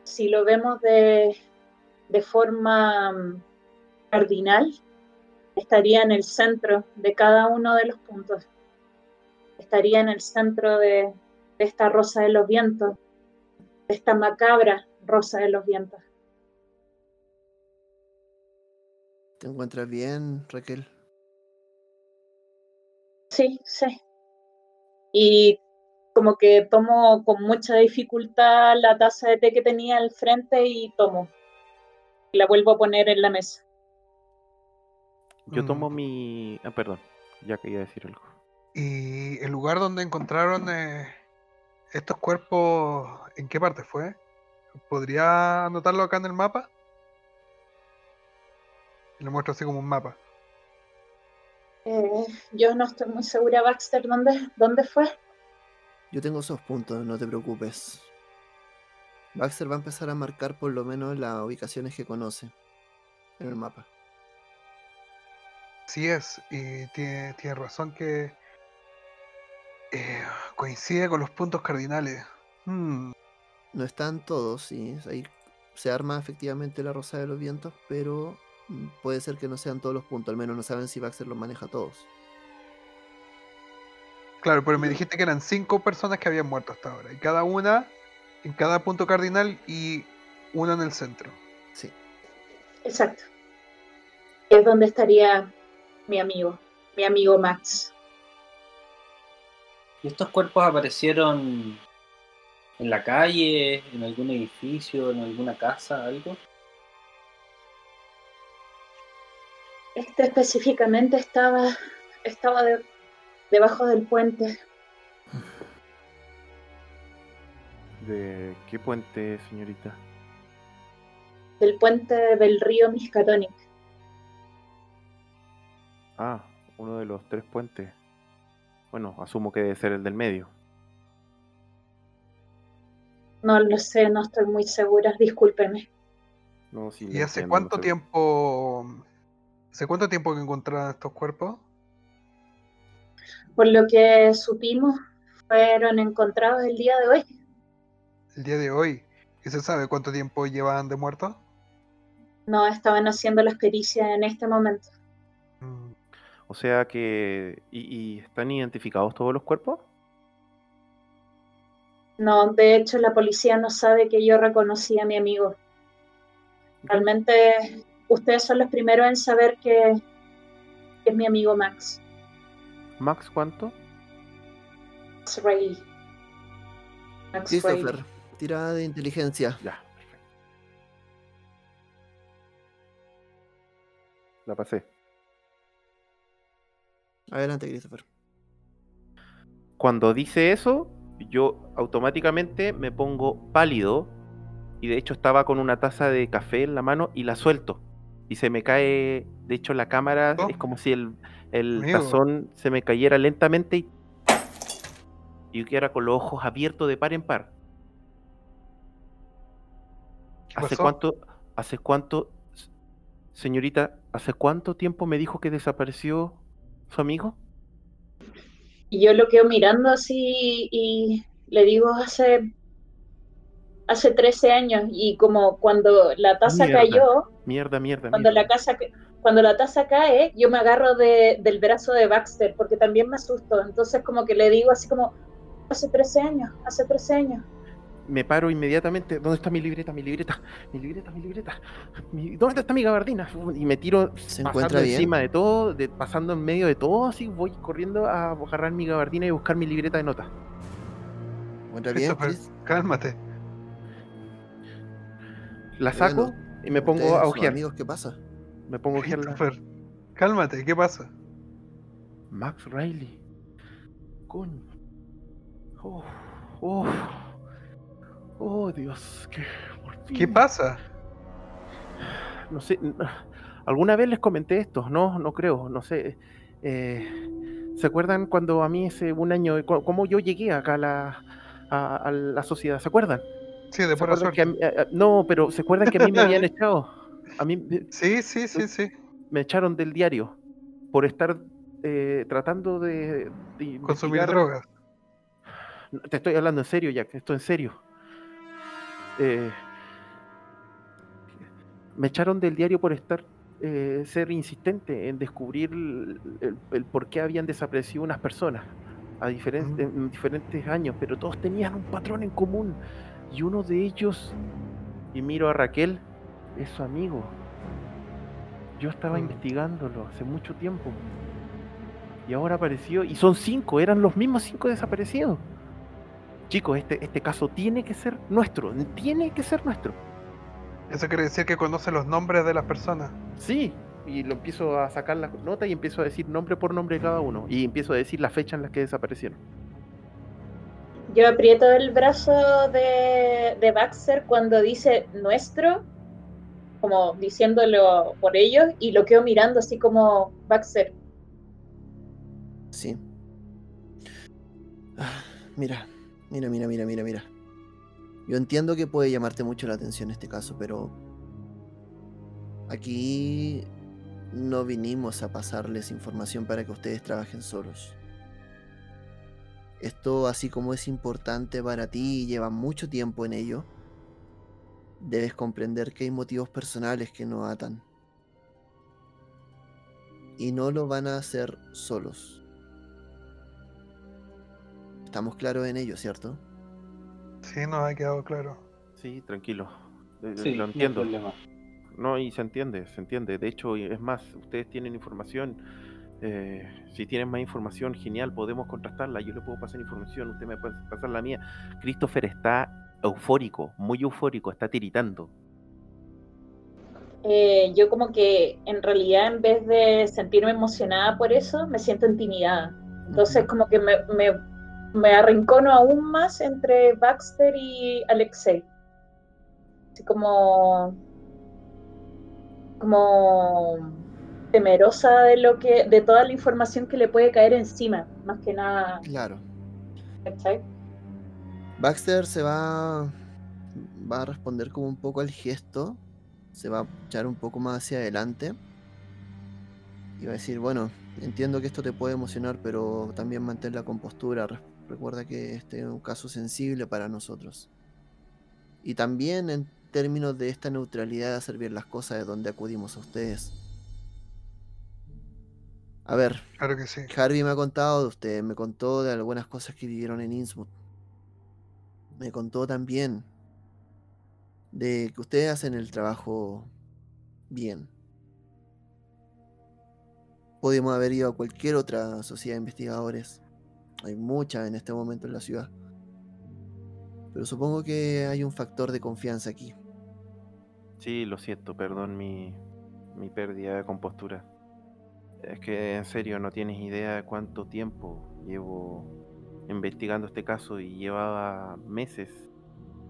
Speaker 6: si lo vemos de, de forma mm, cardinal, estaría en el centro de cada uno de los puntos. Estaría en el centro de, de esta rosa de los vientos, de esta macabra rosa de los vientos.
Speaker 1: ¿Te encuentras bien, Raquel?
Speaker 6: Sí, sí. Y como que tomo con mucha dificultad la taza de té que tenía al frente y tomo. Y la vuelvo a poner en la mesa.
Speaker 3: Yo tomo mm. mi... Ah, perdón, ya quería decir algo.
Speaker 2: ¿Y el lugar donde encontraron eh, ¿Estos cuerpos en qué parte fue? ¿Podría anotarlo acá en el mapa? Lo muestro así como un mapa.
Speaker 6: Eh, yo no estoy muy segura, Baxter, ¿dónde, ¿dónde fue?
Speaker 1: Yo tengo esos puntos, no te preocupes. Baxter va a empezar a marcar por lo menos las ubicaciones que conoce en el mapa.
Speaker 2: Sí es, y tiene, tiene razón que eh, coincide con los puntos cardinales. Hmm.
Speaker 1: No están todos, sí. Ahí se arma efectivamente la Rosa de los Vientos, pero puede ser que no sean todos los puntos. Al menos no saben si Baxter los maneja todos.
Speaker 2: Claro, pero me dijiste que eran cinco personas que habían muerto hasta ahora. Y cada una en cada punto cardinal y una en el centro.
Speaker 1: Sí.
Speaker 6: Exacto. Es donde estaría mi amigo, mi amigo Max.
Speaker 4: ¿Y estos cuerpos aparecieron en la calle, en algún edificio, en alguna casa, algo?
Speaker 6: Este específicamente estaba, estaba debajo del puente.
Speaker 3: ¿De qué puente, señorita?
Speaker 6: Del puente del río Miskatonic.
Speaker 3: Ah, uno de los tres puentes. Bueno, asumo que debe ser el del medio.
Speaker 6: No lo sé, no estoy muy segura, discúlpeme.
Speaker 2: ¿Y hace cuánto tiempo hace cuánto tiempo que encontraron estos cuerpos?
Speaker 6: Por lo que supimos, fueron encontrados el día de hoy.
Speaker 2: El día de hoy. ¿Y se sabe cuánto tiempo llevaban de muertos?
Speaker 6: No, estaban haciendo las pericias en este momento.
Speaker 3: O sea que... ¿Y, están identificados todos los cuerpos?
Speaker 6: No, de hecho la policía no sabe que yo reconocí a mi amigo. Realmente ustedes son los primeros en saber que, Es mi amigo Max.
Speaker 3: ¿Max cuánto?
Speaker 6: Max Ray. Max Ray.
Speaker 1: Christopher, tirada de inteligencia.
Speaker 3: Ya, perfecto. La pasé.
Speaker 1: Adelante, Christopher.
Speaker 3: Cuando dice eso, yo automáticamente me pongo pálido y de hecho estaba con una taza de café en la mano y la suelto. Y se me cae, de hecho la cámara
Speaker 2: Oh.
Speaker 3: es como si el, el tazón se me cayera lentamente y, y yo quedara con los ojos abiertos de par en par.
Speaker 2: ¿Qué
Speaker 3: ¿Hace
Speaker 2: pasó?
Speaker 3: cuánto, hace cuánto, señorita, hace cuánto tiempo me dijo que desapareció su amigo?
Speaker 6: Y yo lo quedo mirando así y le digo hace, hace 13 años y como cuando la taza
Speaker 3: Mierda.
Speaker 6: cayó,
Speaker 3: Mierda, mierda,
Speaker 6: cuando la, casa, ca- cuando la taza cae, yo me agarro de- del brazo de Baxter porque también me asusto. Entonces como que le digo así como, hace 13 años, hace 13 años.
Speaker 3: me paro inmediatamente. ¿Dónde está mi libreta? Mi libreta, mi libreta, mi libreta. Mi- ¿Dónde está mi gabardina? Y me tiro
Speaker 1: ¿Se
Speaker 3: pasando
Speaker 1: bien?
Speaker 3: encima de todo, de, pasando en medio de todo, así voy corriendo a agarrar mi gabardina y buscar mi libreta de notas.
Speaker 1: ¿Encuentra bien, Chris?
Speaker 2: cálmate.
Speaker 3: La saco
Speaker 1: Bueno,
Speaker 3: y me pongo a ojear.
Speaker 1: amigos, ¿qué pasa?
Speaker 3: Me pongo a.
Speaker 2: Christopher, cálmate, ¿qué pasa?
Speaker 3: Max Riley. Coño. Oh, oh. Oh, Dios.
Speaker 2: ¿Qué
Speaker 3: fin.
Speaker 2: pasa?
Speaker 3: no sé, alguna vez les comenté esto, no, no creo, no sé. eh, ¿Se acuerdan cuando a mí hace un año, cómo yo llegué acá a la, a, a la sociedad? ¿Se acuerdan?
Speaker 2: Sí, de
Speaker 3: ¿Se
Speaker 2: pura
Speaker 3: acuerdan que a
Speaker 2: suerte.
Speaker 3: mí- a- a- no, pero ¿se acuerdan que a mí me habían echado? A mí
Speaker 2: Sí, sí, sí, sí.
Speaker 3: me echaron del diario por estar eh, tratando de, de
Speaker 2: Consumir drogas.
Speaker 3: Te estoy hablando en serio, Jack, esto en serio. Eh, me echaron del diario por estar eh, ser insistente en descubrir el, el- el por qué habían desaparecido unas personas a en diferentes años, pero todos tenían un patrón en común. Y uno de ellos, y miro a Raquel, es su amigo. Yo estaba
Speaker 2: Mm.
Speaker 3: investigándolo hace mucho tiempo. Y ahora apareció, y son cinco, eran los mismos cinco desaparecidos. Chicos, este, este caso tiene que ser nuestro, tiene que ser nuestro.
Speaker 2: Eso quiere decir que conoce los nombres de las personas.
Speaker 3: Sí, y lo empiezo a sacar las notas y empiezo a decir nombre por nombre de cada uno. Y empiezo a decir la fecha en la que desaparecieron.
Speaker 6: Yo aprieto el brazo de, Baxter cuando dice nuestro, como diciéndolo por ellos, y lo quedo mirando así como Baxter.
Speaker 1: Sí. Ah, Mira, mira, mira, mira, mira, mira. Yo entiendo que puede llamarte mucho la atención este caso, pero aquí no vinimos a pasarles información para que ustedes trabajen solos. Esto, así como es importante para ti y lleva mucho tiempo en ello, debes comprender que hay motivos personales que nos atan. Y no lo van a hacer solos. Estamos claros en ello, ¿cierto?
Speaker 2: Sí, nos ha quedado claro.
Speaker 3: Sí, tranquilo. Eh,
Speaker 4: Sí,
Speaker 3: lo
Speaker 4: no hay
Speaker 3: entiendo.
Speaker 4: problema.
Speaker 3: No, y se entiende, se entiende. De hecho, es más, ustedes tienen información. Eh, si tienen más información, genial, podemos contrastarla. Yo le puedo pasar información, usted me puede pasar la mía. Christopher está eufórico, muy eufórico, está tiritando.
Speaker 6: Eh, yo como que en realidad en vez de sentirme emocionada por eso, me siento intimidada. Entonces como que me, me, me arrincono aún más entre Baxter y Alexei. Así como, como temerosa de lo que, de toda la información que le puede caer encima, más que nada,
Speaker 1: Claro.
Speaker 6: ¿cachai?
Speaker 1: Baxter se va, va a responder como un poco al gesto, se va a echar un poco más hacia adelante y va a decir, bueno, entiendo que esto te puede emocionar, pero también mantén la compostura. Re- Recuerda que este es un caso sensible para nosotros. Y también en términos de esta neutralidad de hacer bien las cosas de donde acudimos a ustedes. A ver,
Speaker 2: Claro que sí.
Speaker 1: Harvey me ha contado de usted, me contó de algunas cosas que vivieron en Innsmouth. Me contó también de que ustedes hacen el trabajo bien. Podríamos haber ido a cualquier otra sociedad de investigadores. Hay muchas en este momento en la ciudad. Pero supongo que hay un factor de confianza aquí.
Speaker 3: Sí, lo siento, perdón mi, mi pérdida de compostura. Es que en serio no tienes idea de cuánto tiempo llevo investigando este caso y llevaba meses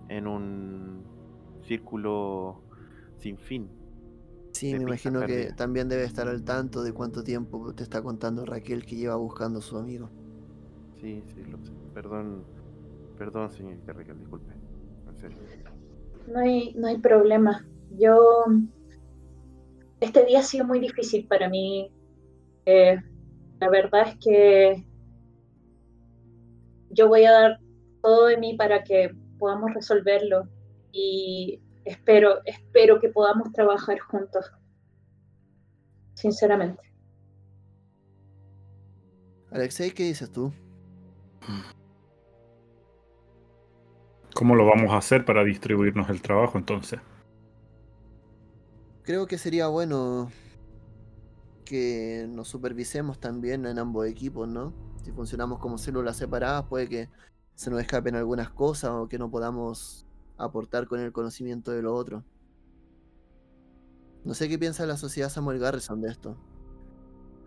Speaker 3: en un círculo sin fin.
Speaker 1: Sí, me imagino que también debe estar al tanto de cuánto tiempo te está contando Raquel que lleva buscando a su amigo.
Speaker 3: Sí, sí, lo sé. Perdón, perdón, señorita Raquel, disculpe. En serio.
Speaker 6: No hay, no hay problema. Yo. Este día ha sido muy difícil para mí. Eh, la verdad es que yo voy a dar todo de mí para que podamos resolverlo y espero, espero que podamos trabajar juntos. Sinceramente.
Speaker 1: Alexei, ¿qué dices tú?
Speaker 5: ¿Cómo lo vamos a hacer para distribuirnos el trabajo entonces?
Speaker 1: Creo que sería bueno que nos supervisemos también en ambos equipos, ¿no? Si funcionamos como células separadas, puede que se nos escapen algunas cosas o que no podamos aportar con el conocimiento de lo otro. No sé qué piensa la sociedad Samuel Garrison de esto.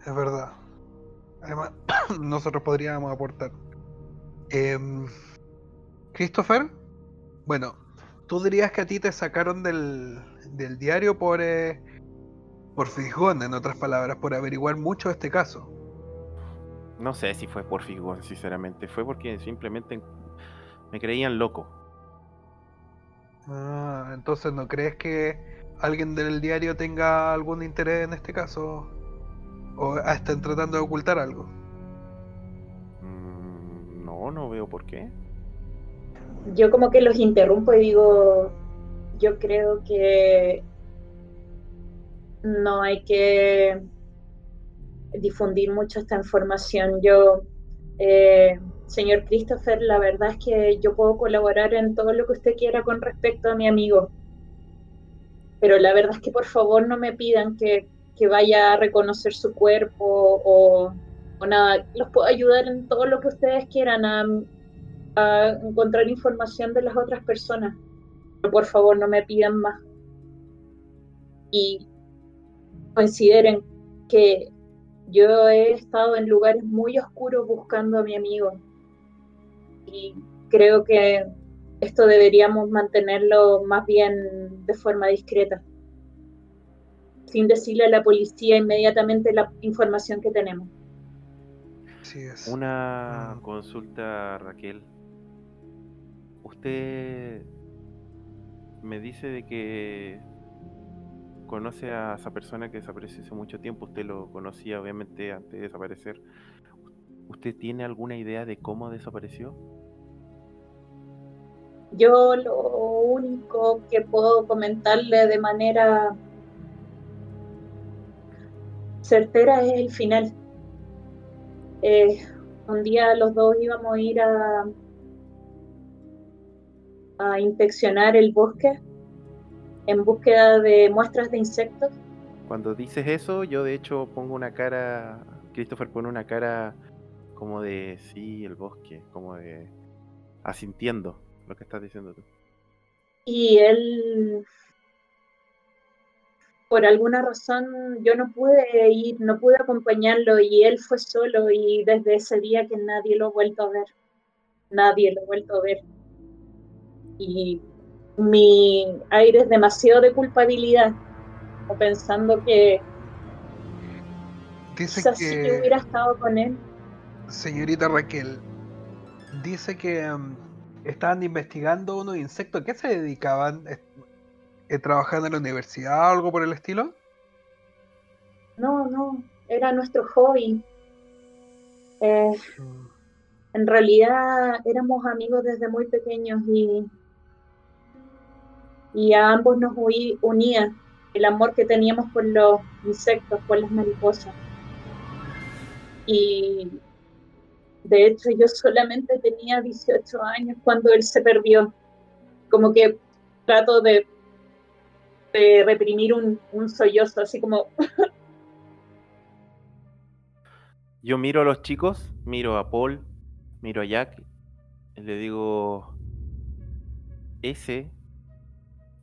Speaker 2: Es verdad. Además, nosotros podríamos aportar. Em, Christopher, bueno, tú dirías que a ti te sacaron del, del diario por, eh, por fisgón, en otras palabras, por averiguar mucho este caso.
Speaker 3: No sé si fue por Figón, sinceramente. Fue porque simplemente me creían loco.
Speaker 2: Ah, entonces, ¿no crees que alguien del diario tenga algún interés en este caso? ¿O estén tratando de ocultar algo?
Speaker 3: Mm, no, no veo por qué.
Speaker 6: Yo como que los interrumpo y digo, yo creo que no hay que difundir mucho esta información. Yo, eh, señor Christopher, la verdad es que yo puedo colaborar en todo lo que usted quiera con respecto a mi amigo. Pero la verdad es que por favor no me pidan que, que vaya a reconocer su cuerpo o, o nada. Los puedo ayudar en todo lo que ustedes quieran a, a encontrar información de las otras personas. Pero por favor no me pidan más. Y consideren que yo he estado en lugares muy oscuros buscando a mi amigo. Y creo que esto deberíamos mantenerlo más bien de forma discreta. Sin decirle a la policía inmediatamente la información que tenemos.
Speaker 2: Así es.
Speaker 3: Una
Speaker 2: Ah.
Speaker 3: consulta, Raquel. Usted me dice de que conoce a esa persona que desapareció hace mucho tiempo. Usted lo conocía, obviamente, antes de desaparecer. ¿Usted tiene alguna idea de cómo desapareció?
Speaker 6: Yo lo único que puedo comentarle de manera certera es el final. Eh, un día los dos íbamos a ir a, a inspeccionar el bosque en búsqueda de muestras de insectos.
Speaker 3: Cuando dices eso, yo de hecho pongo una cara, Christopher pone una cara como de, sí, el bosque, como de asintiendo lo que estás diciendo tú.
Speaker 6: Y él, por alguna razón, yo no pude ir, no pude acompañarlo y él fue solo y desde ese día que nadie lo ha vuelto a ver. Nadie lo ha vuelto a ver. Y mi aire es demasiado de culpabilidad, como pensando que
Speaker 2: Dice
Speaker 6: quizás
Speaker 2: que,
Speaker 6: hubiera estado con él,
Speaker 2: señorita Raquel, dice que em, estaban investigando unos insectos. ¿A qué se dedicaban? Eh, ¿Trabajando en la universidad o algo por el estilo?
Speaker 6: no, no, era nuestro hobby. Eh,
Speaker 2: Mm.
Speaker 6: En realidad éramos amigos desde muy pequeños y, y a ambos nos unía el amor que teníamos por los insectos, por las mariposas. Y de hecho yo solamente tenía 18 años cuando él se perdió. Como que trato de, de reprimir un, un sollozo, así como
Speaker 3: Yo miro a los chicos, miro a Paul, miro a Jack, y le digo, ese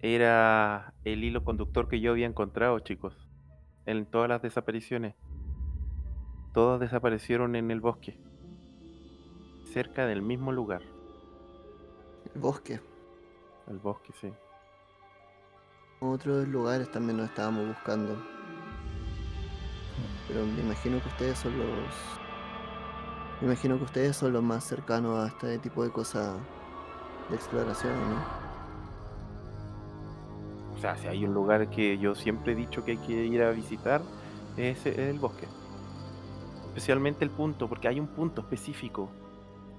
Speaker 3: era el hilo conductor que yo había encontrado, chicos, en todas las desapariciones. Todas desaparecieron en el bosque, cerca del mismo lugar,
Speaker 1: El bosque.
Speaker 3: el bosque, sí.
Speaker 1: Otros lugares también nos estábamos buscando. Pero me imagino que ustedes son los. Me imagino que ustedes son los más cercanos a este tipo de cosas de exploración, ¿no?
Speaker 3: Sea, si hay un lugar que yo siempre he dicho que hay que ir a visitar, es el bosque. Especialmente el punto, porque hay un punto específico,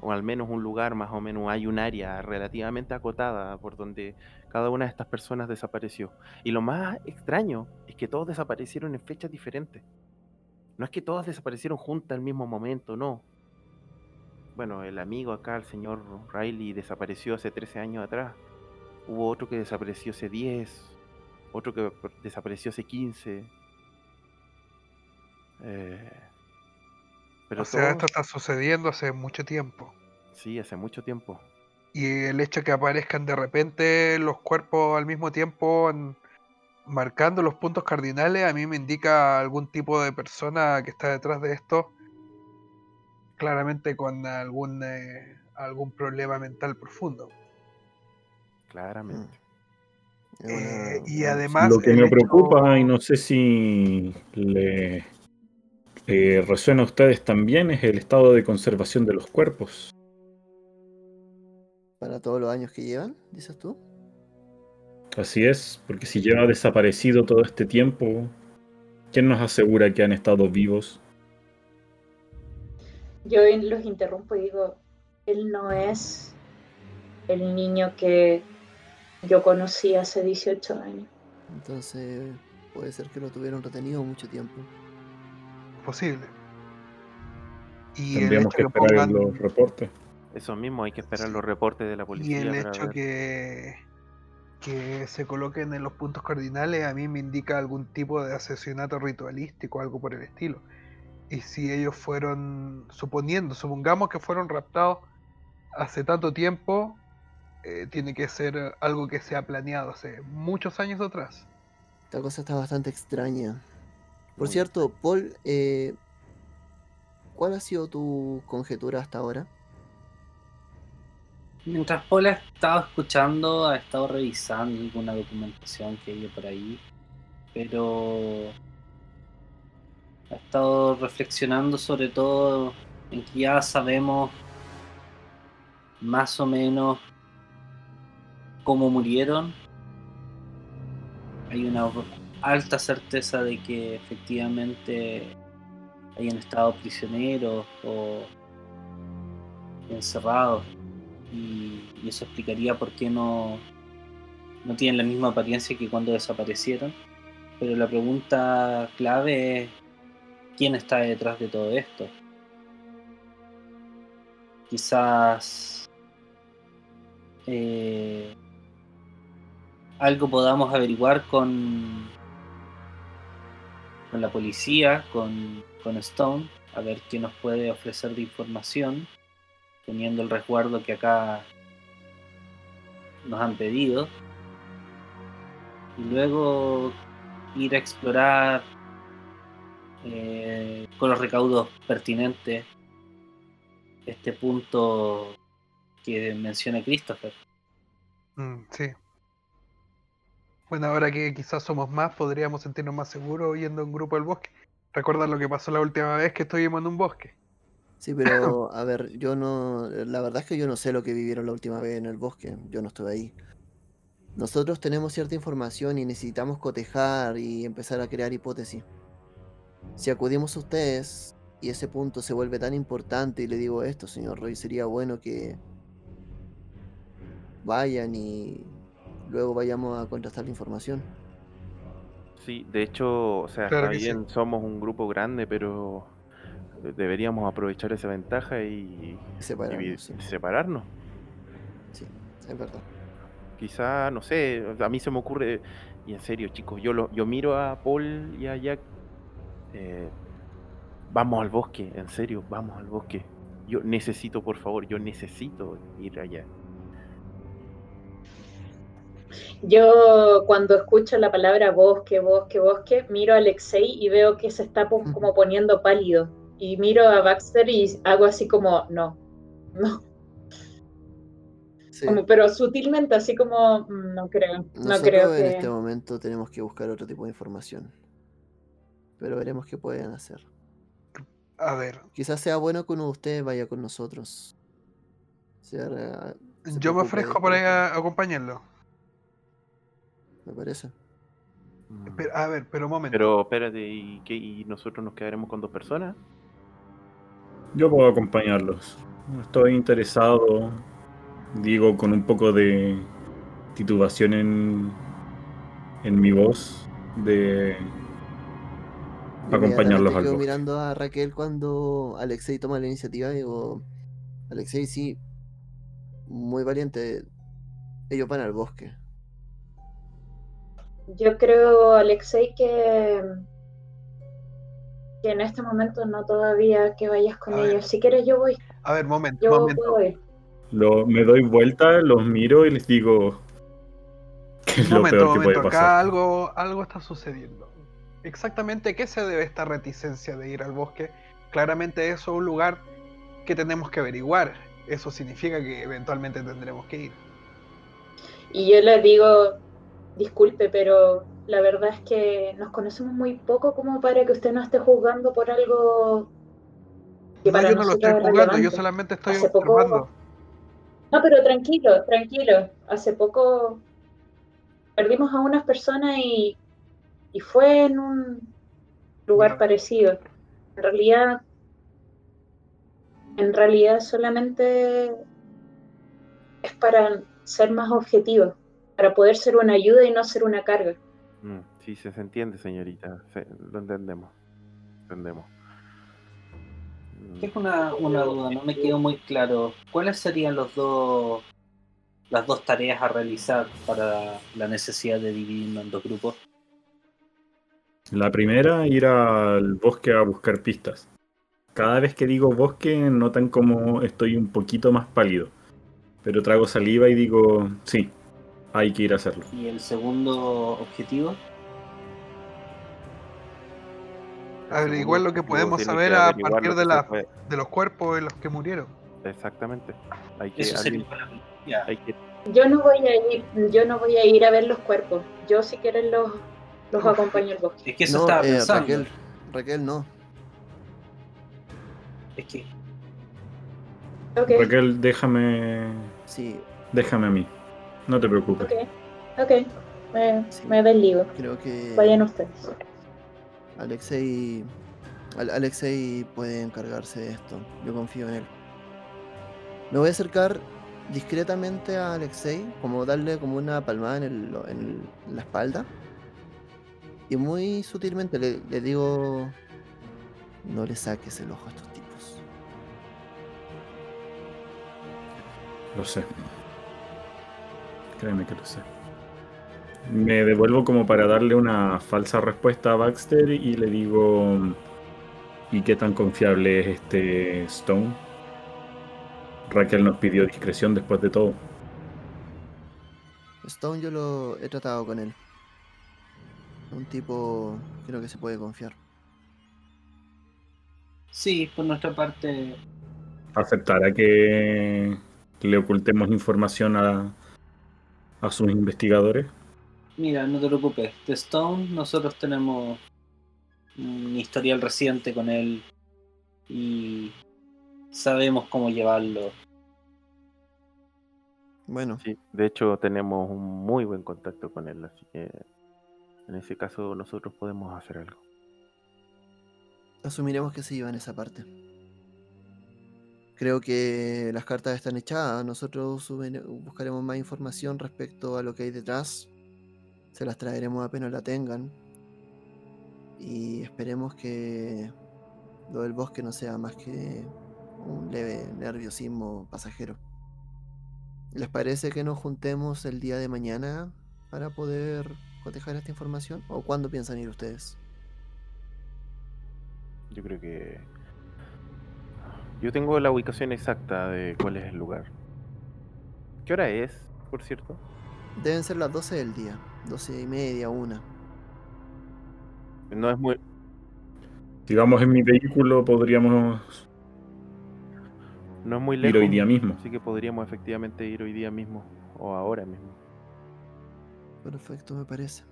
Speaker 3: o al menos un lugar más o menos, hay un área relativamente acotada por donde cada una de estas personas desapareció. Y lo más extraño es que todos desaparecieron en fechas diferentes. No es que todas desaparecieron juntas al mismo momento, no. Bueno, el amigo acá, el señor Riley, desapareció hace 13 años atrás. Hubo otro que desapareció hace 10, otro que desapareció hace 15. Eh, pero
Speaker 2: o sea, esto está sucediendo hace mucho tiempo.
Speaker 3: sí, hace mucho tiempo.
Speaker 2: Y el hecho que aparezcan de repente los cuerpos al mismo tiempo en- marcando los puntos cardinales, a mí me indica algún tipo de persona que está detrás de esto, claramente con algún, eh, algún problema mental profundo.
Speaker 3: Claramente.
Speaker 1: Una-
Speaker 2: Eh, y además...
Speaker 5: Lo que me
Speaker 2: hecho-
Speaker 5: preocupa, y no sé si le eh, resuena a ustedes también, es el estado de conservación de los cuerpos.
Speaker 1: Para todos los años que llevan, dices tú.
Speaker 5: Así es, porque si lleva desaparecido todo este tiempo, ¿quién nos asegura que han estado vivos?
Speaker 6: Yo los interrumpo y digo, él no es el niño que yo conocí hace 18 años.
Speaker 1: Entonces puede ser que lo tuvieron retenido mucho tiempo.
Speaker 2: posible. Y el
Speaker 5: Tendríamos
Speaker 2: hecho
Speaker 5: que
Speaker 2: que
Speaker 5: esperar
Speaker 2: pongan-
Speaker 5: los reportes.
Speaker 3: Eso mismo, hay que esperar los reportes de la
Speaker 2: Y
Speaker 3: policía.
Speaker 2: el
Speaker 3: para
Speaker 2: hecho
Speaker 3: ver.
Speaker 2: que, que se coloquen en los puntos cardinales a mí me indica algún tipo de asesinato ritualístico, algo por el estilo. Y si ellos fueron, suponiendo, supongamos que fueron raptados hace tanto tiempo, eh, tiene que ser algo que se ha planeado hace muchos años atrás.
Speaker 1: Esta cosa está bastante extraña. Por
Speaker 3: Muy
Speaker 1: cierto, Paul, eh, ¿cuál ha sido tu conjetura hasta ahora?
Speaker 4: Mientras Paul ha estado escuchando, ha estado revisando alguna documentación que hay por ahí, pero ha estado reflexionando sobre todo en que ya sabemos más o menos cómo murieron. Hay una alta certeza de que efectivamente hayan estado prisioneros o encerrados y, eso explicaría por qué no, no tienen la misma apariencia que cuando desaparecieron. Pero la pregunta clave es quién está detrás de todo esto. Quizás eh, algo podamos averiguar con, con la policía, con, con Stone, a ver qué nos puede ofrecer de información teniendo el resguardo que acá nos han pedido. Y luego ir a explorar eh, con los recaudos pertinentes este punto que menciona Christopher.
Speaker 2: Mm, sí. Bueno, ahora que quizás somos más, podríamos sentirnos más seguros yendo en grupo al bosque. Recuerda lo que pasó la última vez que estuvimos en un bosque.
Speaker 1: Sí, pero a ver, yo no, la verdad es que yo no sé lo que vivieron la última vez en el bosque, yo no estuve ahí. Nosotros tenemos cierta información y necesitamos cotejar y empezar a crear hipótesis. Si acudimos a ustedes y ese punto se vuelve tan importante y le digo esto, señor Roy, sería bueno que vayan y luego vayamos a contrastar la información.
Speaker 3: Sí, de hecho, o sea,
Speaker 2: Claro sí.
Speaker 3: bien, somos un grupo grande, pero deberíamos aprovechar esa ventaja y,
Speaker 1: y separarnos, sí,
Speaker 3: separarnos.
Speaker 1: sí, es verdad.
Speaker 3: Quizá, no sé, a mí se me ocurre, y en serio, chicos, yo, lo, yo miro a Paul y a Jack, eh, Vamos al bosque, en serio, vamos al bosque. Yo necesito, por favor, yo necesito ir allá.
Speaker 6: Yo cuando escucho la palabra bosque, bosque, bosque, miro a Alexei y veo que se está como poniendo pálido. Y miro a Baxter y hago así como, no, no.
Speaker 1: Sí.
Speaker 6: Como, pero sutilmente, así como, "Mm, no creo, no creo
Speaker 1: en
Speaker 6: que...
Speaker 1: este momento tenemos que buscar otro tipo de información. Pero veremos qué pueden hacer.
Speaker 2: A ver,
Speaker 1: Quizás sea bueno que uno de ustedes vaya con nosotros. Sea, se
Speaker 2: yo me ofrezco para acompañarlo.
Speaker 1: Me parece.
Speaker 2: A ver, pero un momento.
Speaker 3: Pero espérate, ¿y, qué? ¿y nosotros nos quedaremos con dos personas?
Speaker 5: Yo puedo acompañarlos. Estoy interesado, digo con un poco de titubación en, en mi voz, de
Speaker 1: Yo
Speaker 5: acompañarlos al bosque.
Speaker 1: mirando a Raquel cuando Alexei toma la iniciativa y digo, Alexei sí, muy valiente. Ellos van al bosque.
Speaker 6: Yo creo, Alexei, que, que en este momento no todavía que vayas con
Speaker 2: A ver.
Speaker 6: ellos. Si quieres, yo voy,
Speaker 2: A ver, momento,
Speaker 6: yo
Speaker 2: momento.
Speaker 6: puedo ir.
Speaker 5: Lo- me doy vuelta, los miro y les digo que es lo
Speaker 2: momento,
Speaker 5: peor que
Speaker 2: momento.
Speaker 5: puede
Speaker 2: Acá
Speaker 5: pasar.
Speaker 2: algo, algo está sucediendo. Exactamente, ¿qué se debe esta reticencia de ir al bosque? Claramente eso es un lugar que tenemos que averiguar. Eso significa que eventualmente tendremos que ir.
Speaker 6: Y yo le digo, disculpe, pero la verdad es que nos conocemos muy poco como para que usted no esté juzgando por algo que
Speaker 2: No,
Speaker 6: para
Speaker 2: yo no lo estoy
Speaker 6: es
Speaker 2: jugando, yo solamente estoy
Speaker 6: Hace poco-. No, pero tranquilo, tranquilo. Hace poco perdimos a unas personas y, y fue en un lugar parecido. En realidad, en realidad solamente es para ser más objetivos, para poder ser una ayuda y no ser una carga.
Speaker 3: Mm, sí, se, entiende, señorita. se- lo entendemos. Entendemos.
Speaker 4: Tengo una, una duda, no me quedó muy claro. ¿Cuáles serían los dos, las dos tareas a realizar para la necesidad de dividirnos en dos grupos?
Speaker 5: La primera, ir al bosque a buscar pistas. Cada vez que digo bosque, notan como estoy un poquito más pálido. Pero trago saliva y digo, sí, hay que ir a hacerlo.
Speaker 4: Y el segundo objetivo,
Speaker 2: Averiguar lo que podemos saber
Speaker 3: que
Speaker 2: a partir de, la, los cuerpos de los que murieron.
Speaker 3: Exactamente. Hay que,
Speaker 4: eso sería
Speaker 3: alguien-
Speaker 4: policía.
Speaker 3: hay que
Speaker 6: Yo no voy a ir, yo no voy a ir a ver los cuerpos. Yo si quieren los, los acompaño al bosque.
Speaker 4: Es que eso
Speaker 1: no,
Speaker 4: estaba
Speaker 1: eh,
Speaker 4: pensando.
Speaker 1: Raquel, Raquel no.
Speaker 4: Es que
Speaker 5: Raquel, déjame,
Speaker 1: Sí,
Speaker 5: déjame a mí. No te preocupes.
Speaker 6: ok, ok. Me,
Speaker 1: Sí.
Speaker 6: me desligo.
Speaker 1: creo que
Speaker 6: Vayan ustedes.
Speaker 1: Alexei, Al- Alexei puede encargarse de esto. Yo confío en él. Me voy a acercar discretamente a Alexei, como darle como una palmada en, el- en el- la espalda. Y muy sutilmente le, le digo, no le saques el ojo a estos tipos.
Speaker 5: Lo sé. Créeme que lo sé. Me devuelvo como para darle una falsa respuesta a Baxter y le digo, ¿y qué tan confiable es este Stone? Raquel nos pidió discreción después de todo.
Speaker 1: Stone yo lo he tratado con él. Un tipo creo que se puede confiar.
Speaker 4: sí, por nuestra parte,
Speaker 5: ¿Aceptará que le ocultemos información a, a sus investigadores?
Speaker 4: mira, no te preocupes. De Stone, nosotros tenemos un historial reciente con él y sabemos cómo llevarlo.
Speaker 1: Bueno,
Speaker 3: Sí, de hecho tenemos un muy buen contacto con él, así que en ese caso nosotros podemos hacer algo.
Speaker 1: asumiremos que se iba en esa parte. Creo que las cartas están echadas. Nosotros buscaremos más información respecto a lo que hay detrás. Se las traeremos apenas la tengan. Y esperemos que lo del bosque no sea más que un leve nerviosismo pasajero. ¿Les parece que nos juntemos el día de mañana para poder cotejar esta información? ¿O cuándo piensan ir ustedes?
Speaker 3: Yo creo que... Yo tengo la ubicación exacta de cuál es el lugar. ¿Qué hora es, por cierto?
Speaker 1: Deben ser las 12 del día, 12 y media, una.
Speaker 3: No es muy...
Speaker 5: Si vamos en mi vehículo, podríamos
Speaker 3: No es muy
Speaker 5: ir
Speaker 3: lejos.
Speaker 5: hoy día mismo.
Speaker 3: Así que podríamos efectivamente ir hoy día mismo. O ahora mismo.
Speaker 1: Perfecto, me parece.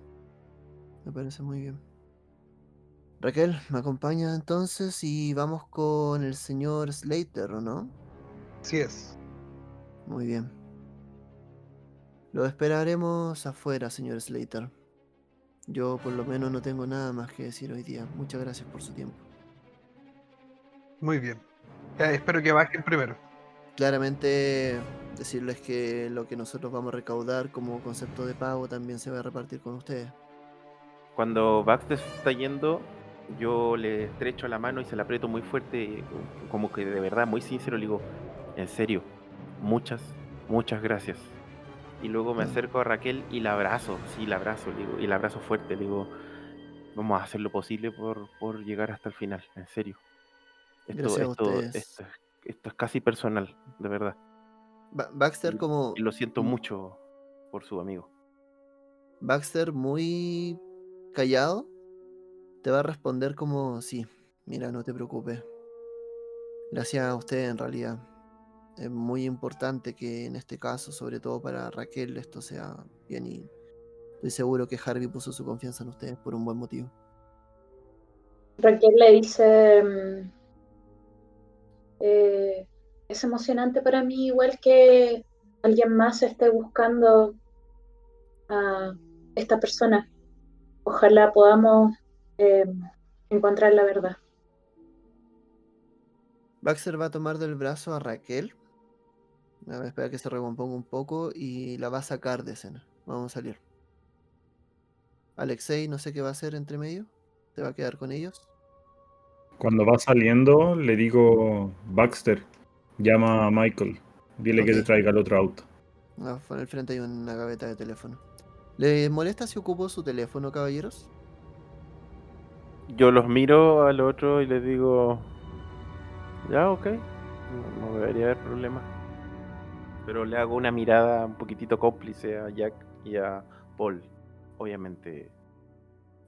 Speaker 1: Me parece muy bien. Raquel, ¿me acompaña entonces? Y vamos con el señor Slater, ¿o no?
Speaker 2: Así es.
Speaker 1: Muy bien. Lo esperaremos afuera, señor Slater. Yo por lo menos no tengo nada más que decir hoy día. Muchas gracias por su tiempo.
Speaker 2: Muy bien. Ya, espero que bajen primero.
Speaker 1: Claramente decirles que lo que nosotros vamos a recaudar como concepto de pago también se va a repartir con ustedes.
Speaker 3: Cuando Baxter está yendo, yo le estrecho la mano y se la aprieto muy fuerte, como que de verdad, muy sincero, le digo, en serio, muchas, muchas gracias. Y luego me
Speaker 1: Mm.
Speaker 3: acerco a Raquel y la abrazo, sí, la abrazo, le digo, y la abrazo fuerte, le digo, vamos a hacer lo posible por, por llegar hasta el final, en serio. Esto,
Speaker 1: Gracias a
Speaker 3: esto,
Speaker 1: ustedes.
Speaker 3: esto, es- esto es casi personal, de verdad.
Speaker 1: Ba- Baxter como...
Speaker 3: Y lo siento
Speaker 1: Mm.
Speaker 3: mucho por su amigo.
Speaker 1: Baxter muy callado te va a responder como sí, mira, no te preocupes. Gracias a usted en realidad. Es muy importante que en este caso, sobre todo para Raquel, esto sea bien y estoy seguro que Harvey puso su confianza en ustedes por un buen motivo.
Speaker 6: Raquel le dice, mm, eh, es emocionante para mí igual que alguien más esté buscando a esta persona. Ojalá podamos eh, encontrar la verdad.
Speaker 1: Baxter va a tomar del brazo a Raquel. A ver, espera que se recomponga un poco y la va a sacar de escena. Vamos a salir. Alexei, no sé qué va a hacer entre medio. ¿Te va a quedar con ellos?
Speaker 5: Cuando va saliendo, le digo, Baxter, llama a Michael. Dile que te traiga el otro auto.
Speaker 1: Ah, por el frente hay una gaveta de teléfono. ¿Le molesta si ocupo su teléfono, caballeros?
Speaker 3: Yo los miro al otro y les digo, ya, ok, no, no debería haber problema. Pero le hago una mirada un poquitito cómplice a Jack y a Paul, obviamente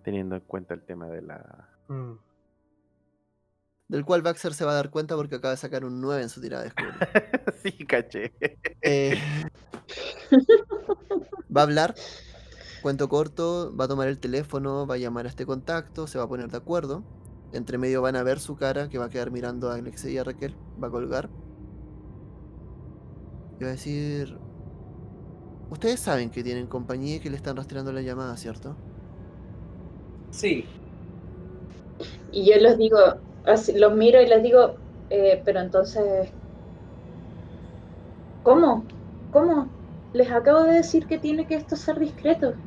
Speaker 3: teniendo en cuenta el tema de la...
Speaker 2: Mm.
Speaker 1: Del cual Baxter se va a dar cuenta porque acaba de sacar un 9 en su tirada de descubrir.
Speaker 3: sí, caché.
Speaker 1: Eh, va a hablar, cuento corto, va a tomar el teléfono, va a llamar a este contacto, se va a poner de acuerdo. Entre medio van a ver su cara, que va a quedar mirando a Alexei y a Raquel, va a colgar. Y va a decir... Ustedes saben que tienen compañía y que le están rastreando la llamada, ¿cierto?
Speaker 4: Sí,
Speaker 6: Y yo los digo, así, los miro y les digo, eh, pero entonces, ¿cómo? ¿Cómo? Les acabo de decir que tiene que esto ser discreto.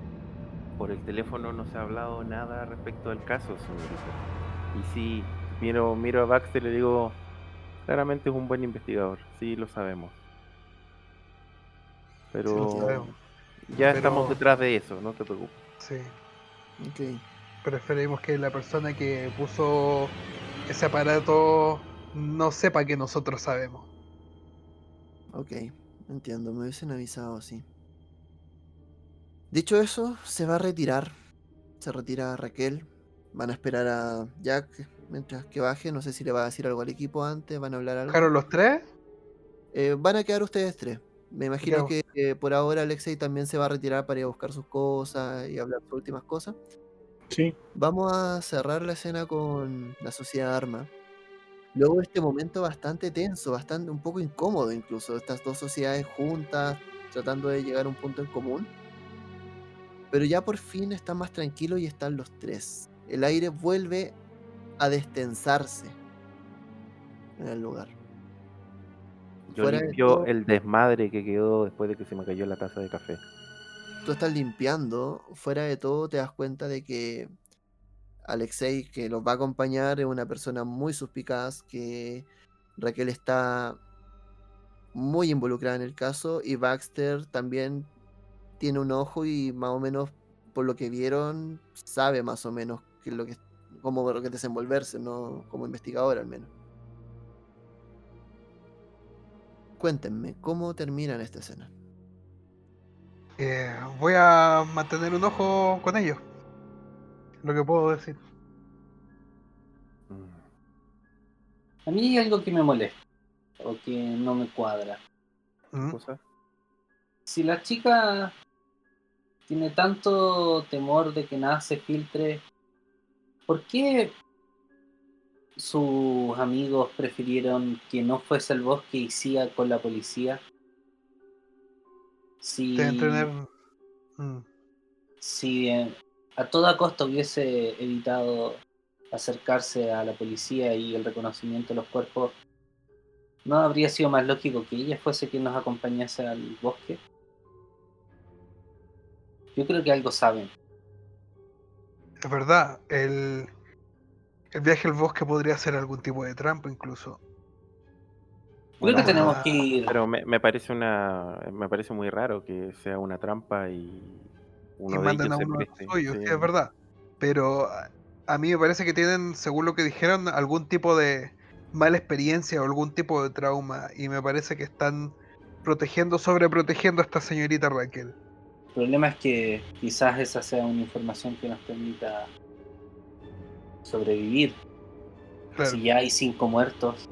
Speaker 3: Por el teléfono no se ha hablado nada respecto del caso, señorita. Y sí, miro, miro a Baxter y le digo, claramente es un buen investigador, sí lo sabemos. Pero
Speaker 2: lo sabemos.
Speaker 3: ya
Speaker 2: Pero-
Speaker 3: estamos detrás de eso, no te preocupes.
Speaker 2: Sí.
Speaker 1: Ok.
Speaker 2: Preferimos que la persona que puso ese aparato no sepa que nosotros sabemos.
Speaker 1: Ok, entiendo, me hubiesen avisado así. Dicho eso, se va a retirar. Se retira Raquel. Van a esperar a Jack mientras que baje. No sé si le va a decir algo al equipo antes. Van a hablar algo.
Speaker 2: ¿Bajaron los tres?
Speaker 1: Eh, van a quedar ustedes tres. Me imagino que eh, por ahora Alexei también se va a retirar para ir a buscar sus cosas y hablar sus últimas cosas.
Speaker 5: Sí,
Speaker 1: Vamos a cerrar la escena con la sociedad Arma. Luego de este momento bastante tenso, bastante un poco incómodo incluso, estas dos sociedades juntas, tratando de llegar a un punto en común. Pero ya por fin están más tranquilos y están los tres. El aire vuelve a destensarse en el lugar.
Speaker 3: Yo
Speaker 1: Fuera de
Speaker 3: limpio
Speaker 1: todo-
Speaker 3: el desmadre que quedó después de que se me cayó la taza de café.
Speaker 1: tú estás limpiando, fuera de todo te das cuenta de que Alexei, que los va a acompañar, es una persona muy suspicaz, que Raquel está muy involucrada en el caso y Baxter también tiene un ojo y más o menos, por lo que vieron, sabe más o menos qué es lo que, cómo desenvolverse, no como investigador al menos. Cuéntenme, ¿cómo terminan esta escena?
Speaker 2: Eh, voy a mantener un ojo con ellos. Lo que puedo decir.
Speaker 3: Mm,
Speaker 4: A mí hay algo que me molesta o que no me cuadra.
Speaker 2: ¿Mm?
Speaker 4: Si la chica tiene tanto temor de que nada se filtre, ¿por qué sus amigos prefirieron que no fuese al bosque y siga con la policía? Si.
Speaker 2: Mm.
Speaker 4: si eh, a toda costa hubiese evitado acercarse a la policía y el reconocimiento de los cuerpos, ¿no habría sido más lógico que ella fuese quien nos acompañase al bosque? Yo creo que algo saben.
Speaker 2: Es verdad, el, el viaje al bosque podría ser algún tipo de trampa incluso.
Speaker 4: Creo que tenemos
Speaker 2: ah,
Speaker 4: que ir.
Speaker 3: Pero me, me parece una me parece muy raro que sea una trampa y
Speaker 2: y
Speaker 3: uno de
Speaker 2: mandan a
Speaker 3: ellos se
Speaker 2: uno de los
Speaker 3: preste.
Speaker 2: suyos,
Speaker 3: sí.
Speaker 2: es verdad. Pero a- a mí me parece que tienen, según lo que dijeron, algún tipo de mala experiencia o algún tipo de trauma. Y me parece que están protegiendo, sobreprotegiendo a esta señorita Raquel.
Speaker 4: El problema es que quizás esa sea una información que nos permita sobrevivir.
Speaker 2: Claro.
Speaker 4: Si ya hay cinco muertos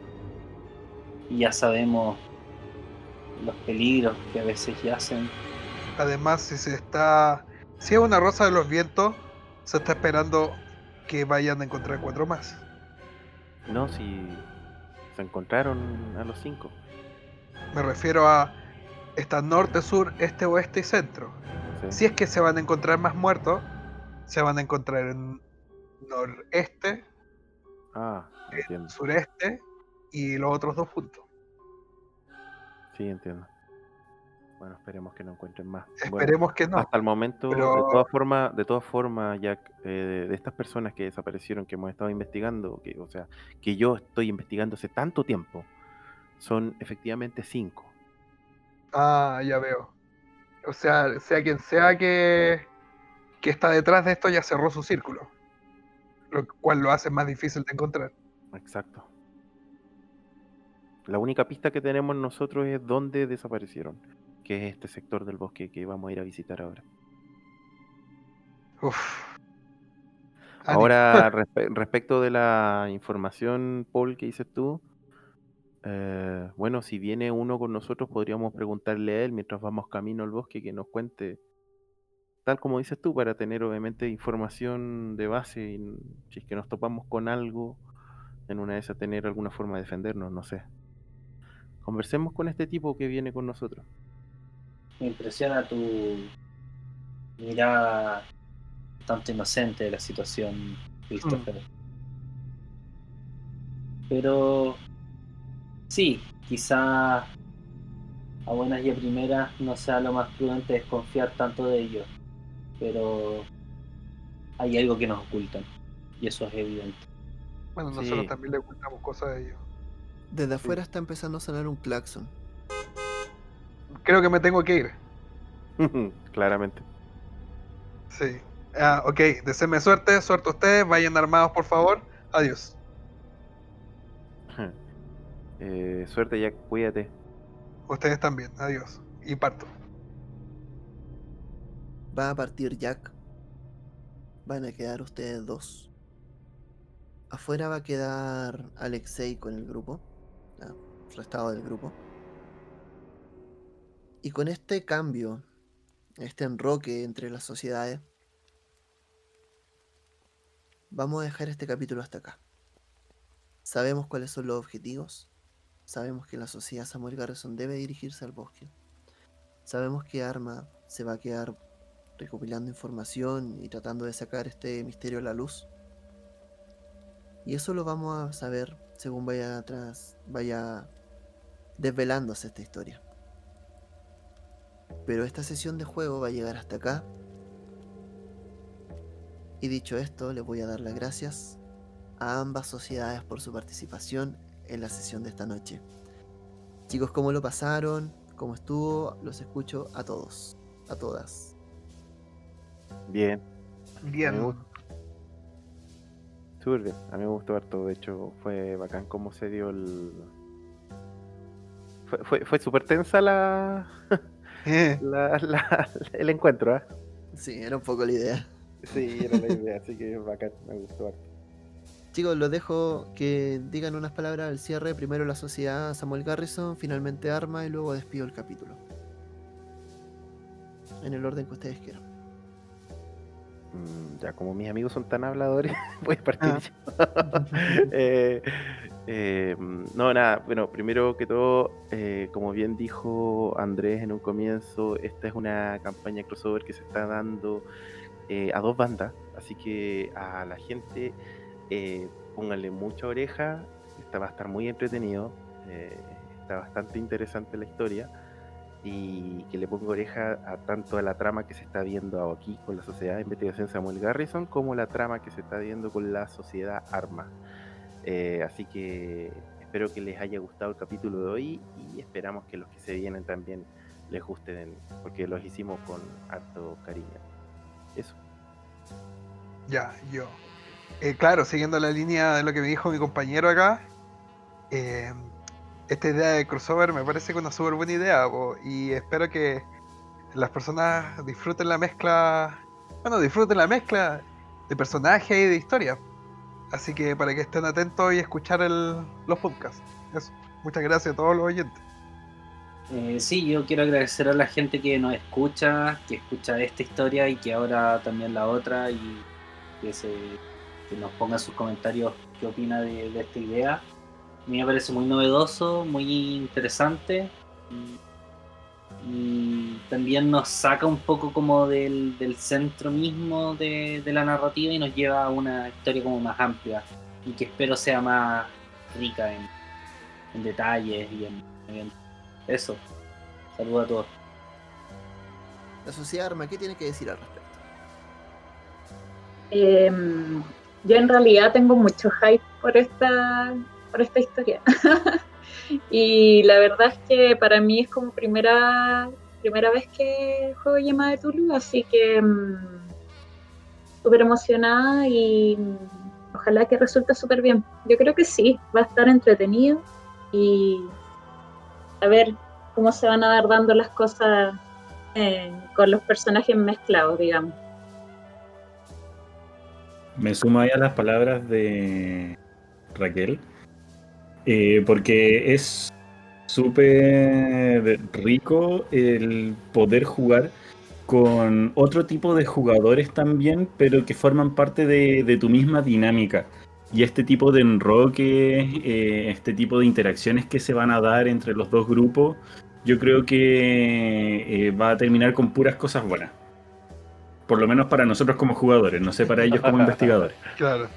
Speaker 4: y ya sabemos los peligros que a veces yacen,
Speaker 2: Además, si se está. Si es una rosa de los vientos, se está esperando que vayan a encontrar cuatro más.
Speaker 3: No, si se encontraron a los cinco.
Speaker 2: Me refiero a. Está norte, sur, este, oeste y centro.
Speaker 3: sí.
Speaker 2: Si es que se van a encontrar más muertos, se van a encontrar en noreste,
Speaker 3: Ah, entiendo.
Speaker 2: sureste y los otros dos puntos.
Speaker 3: Sí, entiendo. Bueno, esperemos que no encuentren más. Bueno,
Speaker 2: Esperemos que no.
Speaker 3: Hasta el momento,
Speaker 2: pero-
Speaker 3: de todas formas, de todas formas, Jack, eh, de estas personas que desaparecieron, que hemos estado investigando, que, o sea, que yo estoy investigando hace tanto tiempo, son efectivamente cinco.
Speaker 2: Ah, ya veo. O sea, sea quien sea que, que está detrás de esto ya cerró su círculo. Lo cual lo hace más difícil de encontrar.
Speaker 3: Exacto. La única pista que tenemos nosotros es dónde desaparecieron, que es este sector del bosque que vamos a ir a visitar ahora.
Speaker 2: Uf.
Speaker 3: Ahora, respe- respecto de la información, Paul, que dices tú, eh, bueno, si viene uno con nosotros, podríamos preguntarle a él mientras vamos camino al bosque que nos cuente, tal como dices tú, para tener obviamente información de base y si es que nos topamos con algo, en una de esas tener alguna forma de defendernos, no sé. Conversemos con este tipo que viene con nosotros.
Speaker 4: me impresiona tu mirada tanto inocente de la situación, Christopher. Pero sí, quizá a buenas y a primeras no sea lo más prudente desconfiar tanto de ellos, pero hay algo que nos ocultan y eso es evidente.
Speaker 2: Bueno, nosotros
Speaker 3: Sí.
Speaker 2: también le ocultamos cosas de ellos.
Speaker 1: Desde afuera está empezando a sonar un claxon.
Speaker 2: Creo que me tengo que ir.
Speaker 3: Claramente.
Speaker 2: Sí. Ah, ok, deseenme suerte, suerte a ustedes, vayan armados por favor. Adiós.
Speaker 3: Eh, suerte, Jack, cuídate.
Speaker 2: Ustedes también, adiós. Y parto.
Speaker 1: Va a partir Jack. Van a quedar ustedes dos. Afuera va a quedar Alexei con el grupo. ah, El restado del grupo. Y con este cambio, este enroque entre las sociedades, vamos a dejar este capítulo hasta acá. Sabemos cuáles son los objetivos. Sabemos que la sociedad Samuel Garrison debe dirigirse al bosque. Sabemos que Arma se va a quedar recopilando información y tratando de sacar este misterio a la luz. Y eso lo vamos a saber según vaya atrás, vaya desvelándose esta historia. Pero esta sesión de juego va a llegar hasta acá. Y dicho esto, les voy a dar las gracias a ambas sociedades por su participación en la sesión de esta noche. Chicos, ¿cómo lo pasaron? ¿Cómo estuvo? Los escucho a todos, a todas.
Speaker 3: Bien,
Speaker 2: Bien.
Speaker 3: Me gusta. súper bien. A mí me gustó harto. De hecho, fue bacán cómo se dio el. Fue, fue, fue súper tensa la,
Speaker 2: Eh,
Speaker 3: la- la- el encuentro, ¿ah?
Speaker 1: Sí, era un poco la idea.
Speaker 3: Sí, era la idea, así que bacán, me gustó harto.
Speaker 1: Chicos, los dejo que digan unas palabras al cierre. Primero la sociedad Samuel Garrison, finalmente Arma y luego despido el capítulo. En el orden que ustedes quieran.
Speaker 3: Mm, Ya, como mis amigos son tan habladores, voy a partir
Speaker 1: Ah.
Speaker 3: yo. Eh, eh, no, nada, bueno, primero que todo, eh, como bien dijo Andrés en un comienzo, esta es una campaña crossover que se está dando eh, a dos bandas, así que a la gente eh, pónganle mucha oreja, esta va a estar muy entretenido, eh, está bastante interesante la historia y que le ponga oreja a tanto a la trama que se está viendo aquí con la Sociedad de Investigación Samuel Garrison como la trama que se está viendo con la Sociedad Arma. Eh, así que espero que les haya gustado el capítulo de hoy y esperamos que los que se vienen también les gusten porque los hicimos con harto cariño. Eso.
Speaker 2: Ya, yo. Eh, claro, siguiendo la línea de lo que me dijo mi compañero acá, eh, esta idea de crossover me parece una súper buena idea po, y espero que las personas disfruten la mezcla, bueno, disfruten la mezcla de personajes y de historia. Así que para que estén atentos y escuchar el- los podcasts. Muchas gracias a todos los oyentes.
Speaker 4: Eh, sí, yo quiero agradecer a la gente que nos escucha, que escucha esta historia y que ahora también la otra y que, se, que nos ponga sus comentarios qué opina de, de esta idea. A mí me parece muy novedoso, muy interesante y, también nos saca un poco como del, del centro mismo de, de la narrativa y nos lleva a una historia como más amplia y que espero sea más rica en, en detalles y en, en eso. Saludos a todos.
Speaker 1: La sociedad Arma, ¿qué tiene que decir al respecto?
Speaker 6: Em, yo en realidad tengo mucho hype por esta, por esta historia. y la verdad es que para mí es como primera, primera vez que juego Llama de Tulu, así que mm, súper emocionada y mm, ojalá que resulte súper bien. Yo creo que sí, va a estar entretenido y a ver cómo se van a dar dando las cosas eh, con los personajes mezclados, digamos.
Speaker 5: Me sumo ahí a las palabras de Raquel, eh, porque es súper rico el poder jugar con otro tipo de jugadores también, pero que forman parte de, tu misma dinámica. Y este tipo de enroque, eh, este tipo de interacciones que se van a dar entre los dos grupos, yo creo que eh, va a terminar con puras cosas buenas. Por lo menos para nosotros como jugadores, no sé para ellos como investigadores.
Speaker 2: Claro.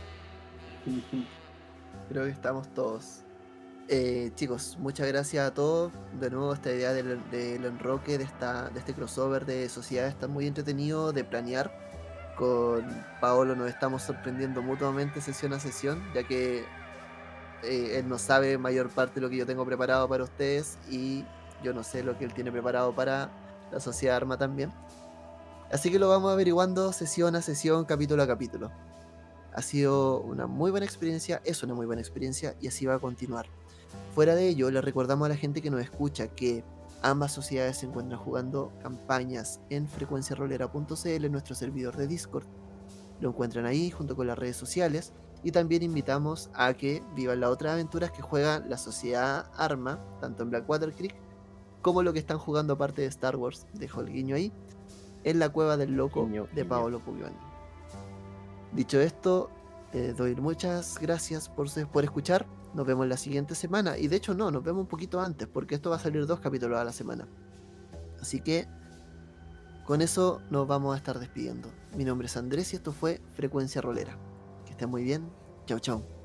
Speaker 1: Creo que estamos todos. Eh, chicos, muchas gracias a todos. De nuevo, esta idea del, del enroque, de, esta, de este crossover de sociedad está muy entretenido de planear. Con Paolo nos estamos sorprendiendo mutuamente sesión a sesión, ya que eh, él no sabe mayor parte de lo que yo tengo preparado para ustedes y yo no sé lo que él tiene preparado para la sociedad Arma también. Así que lo vamos averiguando sesión a sesión, capítulo a capítulo. Ha sido una muy buena experiencia, es una muy buena experiencia y así va a continuar. Fuera de ello, le recordamos a la gente que nos escucha que ambas sociedades se encuentran jugando campañas en frecuenciarolera.cl, en nuestro servidor de Discord. Lo encuentran ahí junto con las redes sociales y también invitamos a que vivan las otras aventuras que juega la sociedad Arma, tanto en Blackwater Creek como lo que están jugando aparte de Star Wars, dejo el guiño ahí, en la cueva del loco de. Paolo Puglioni. Dicho esto, eh, doy muchas gracias por, por escuchar. Nos vemos la siguiente semana. Y de hecho no, nos vemos un poquito antes, porque esto va a salir dos capítulos a la semana. Así que con eso nos vamos a estar despidiendo. Mi nombre es Andrés y esto fue Frecuencia Rolera. Que estén muy bien. Chau, chau.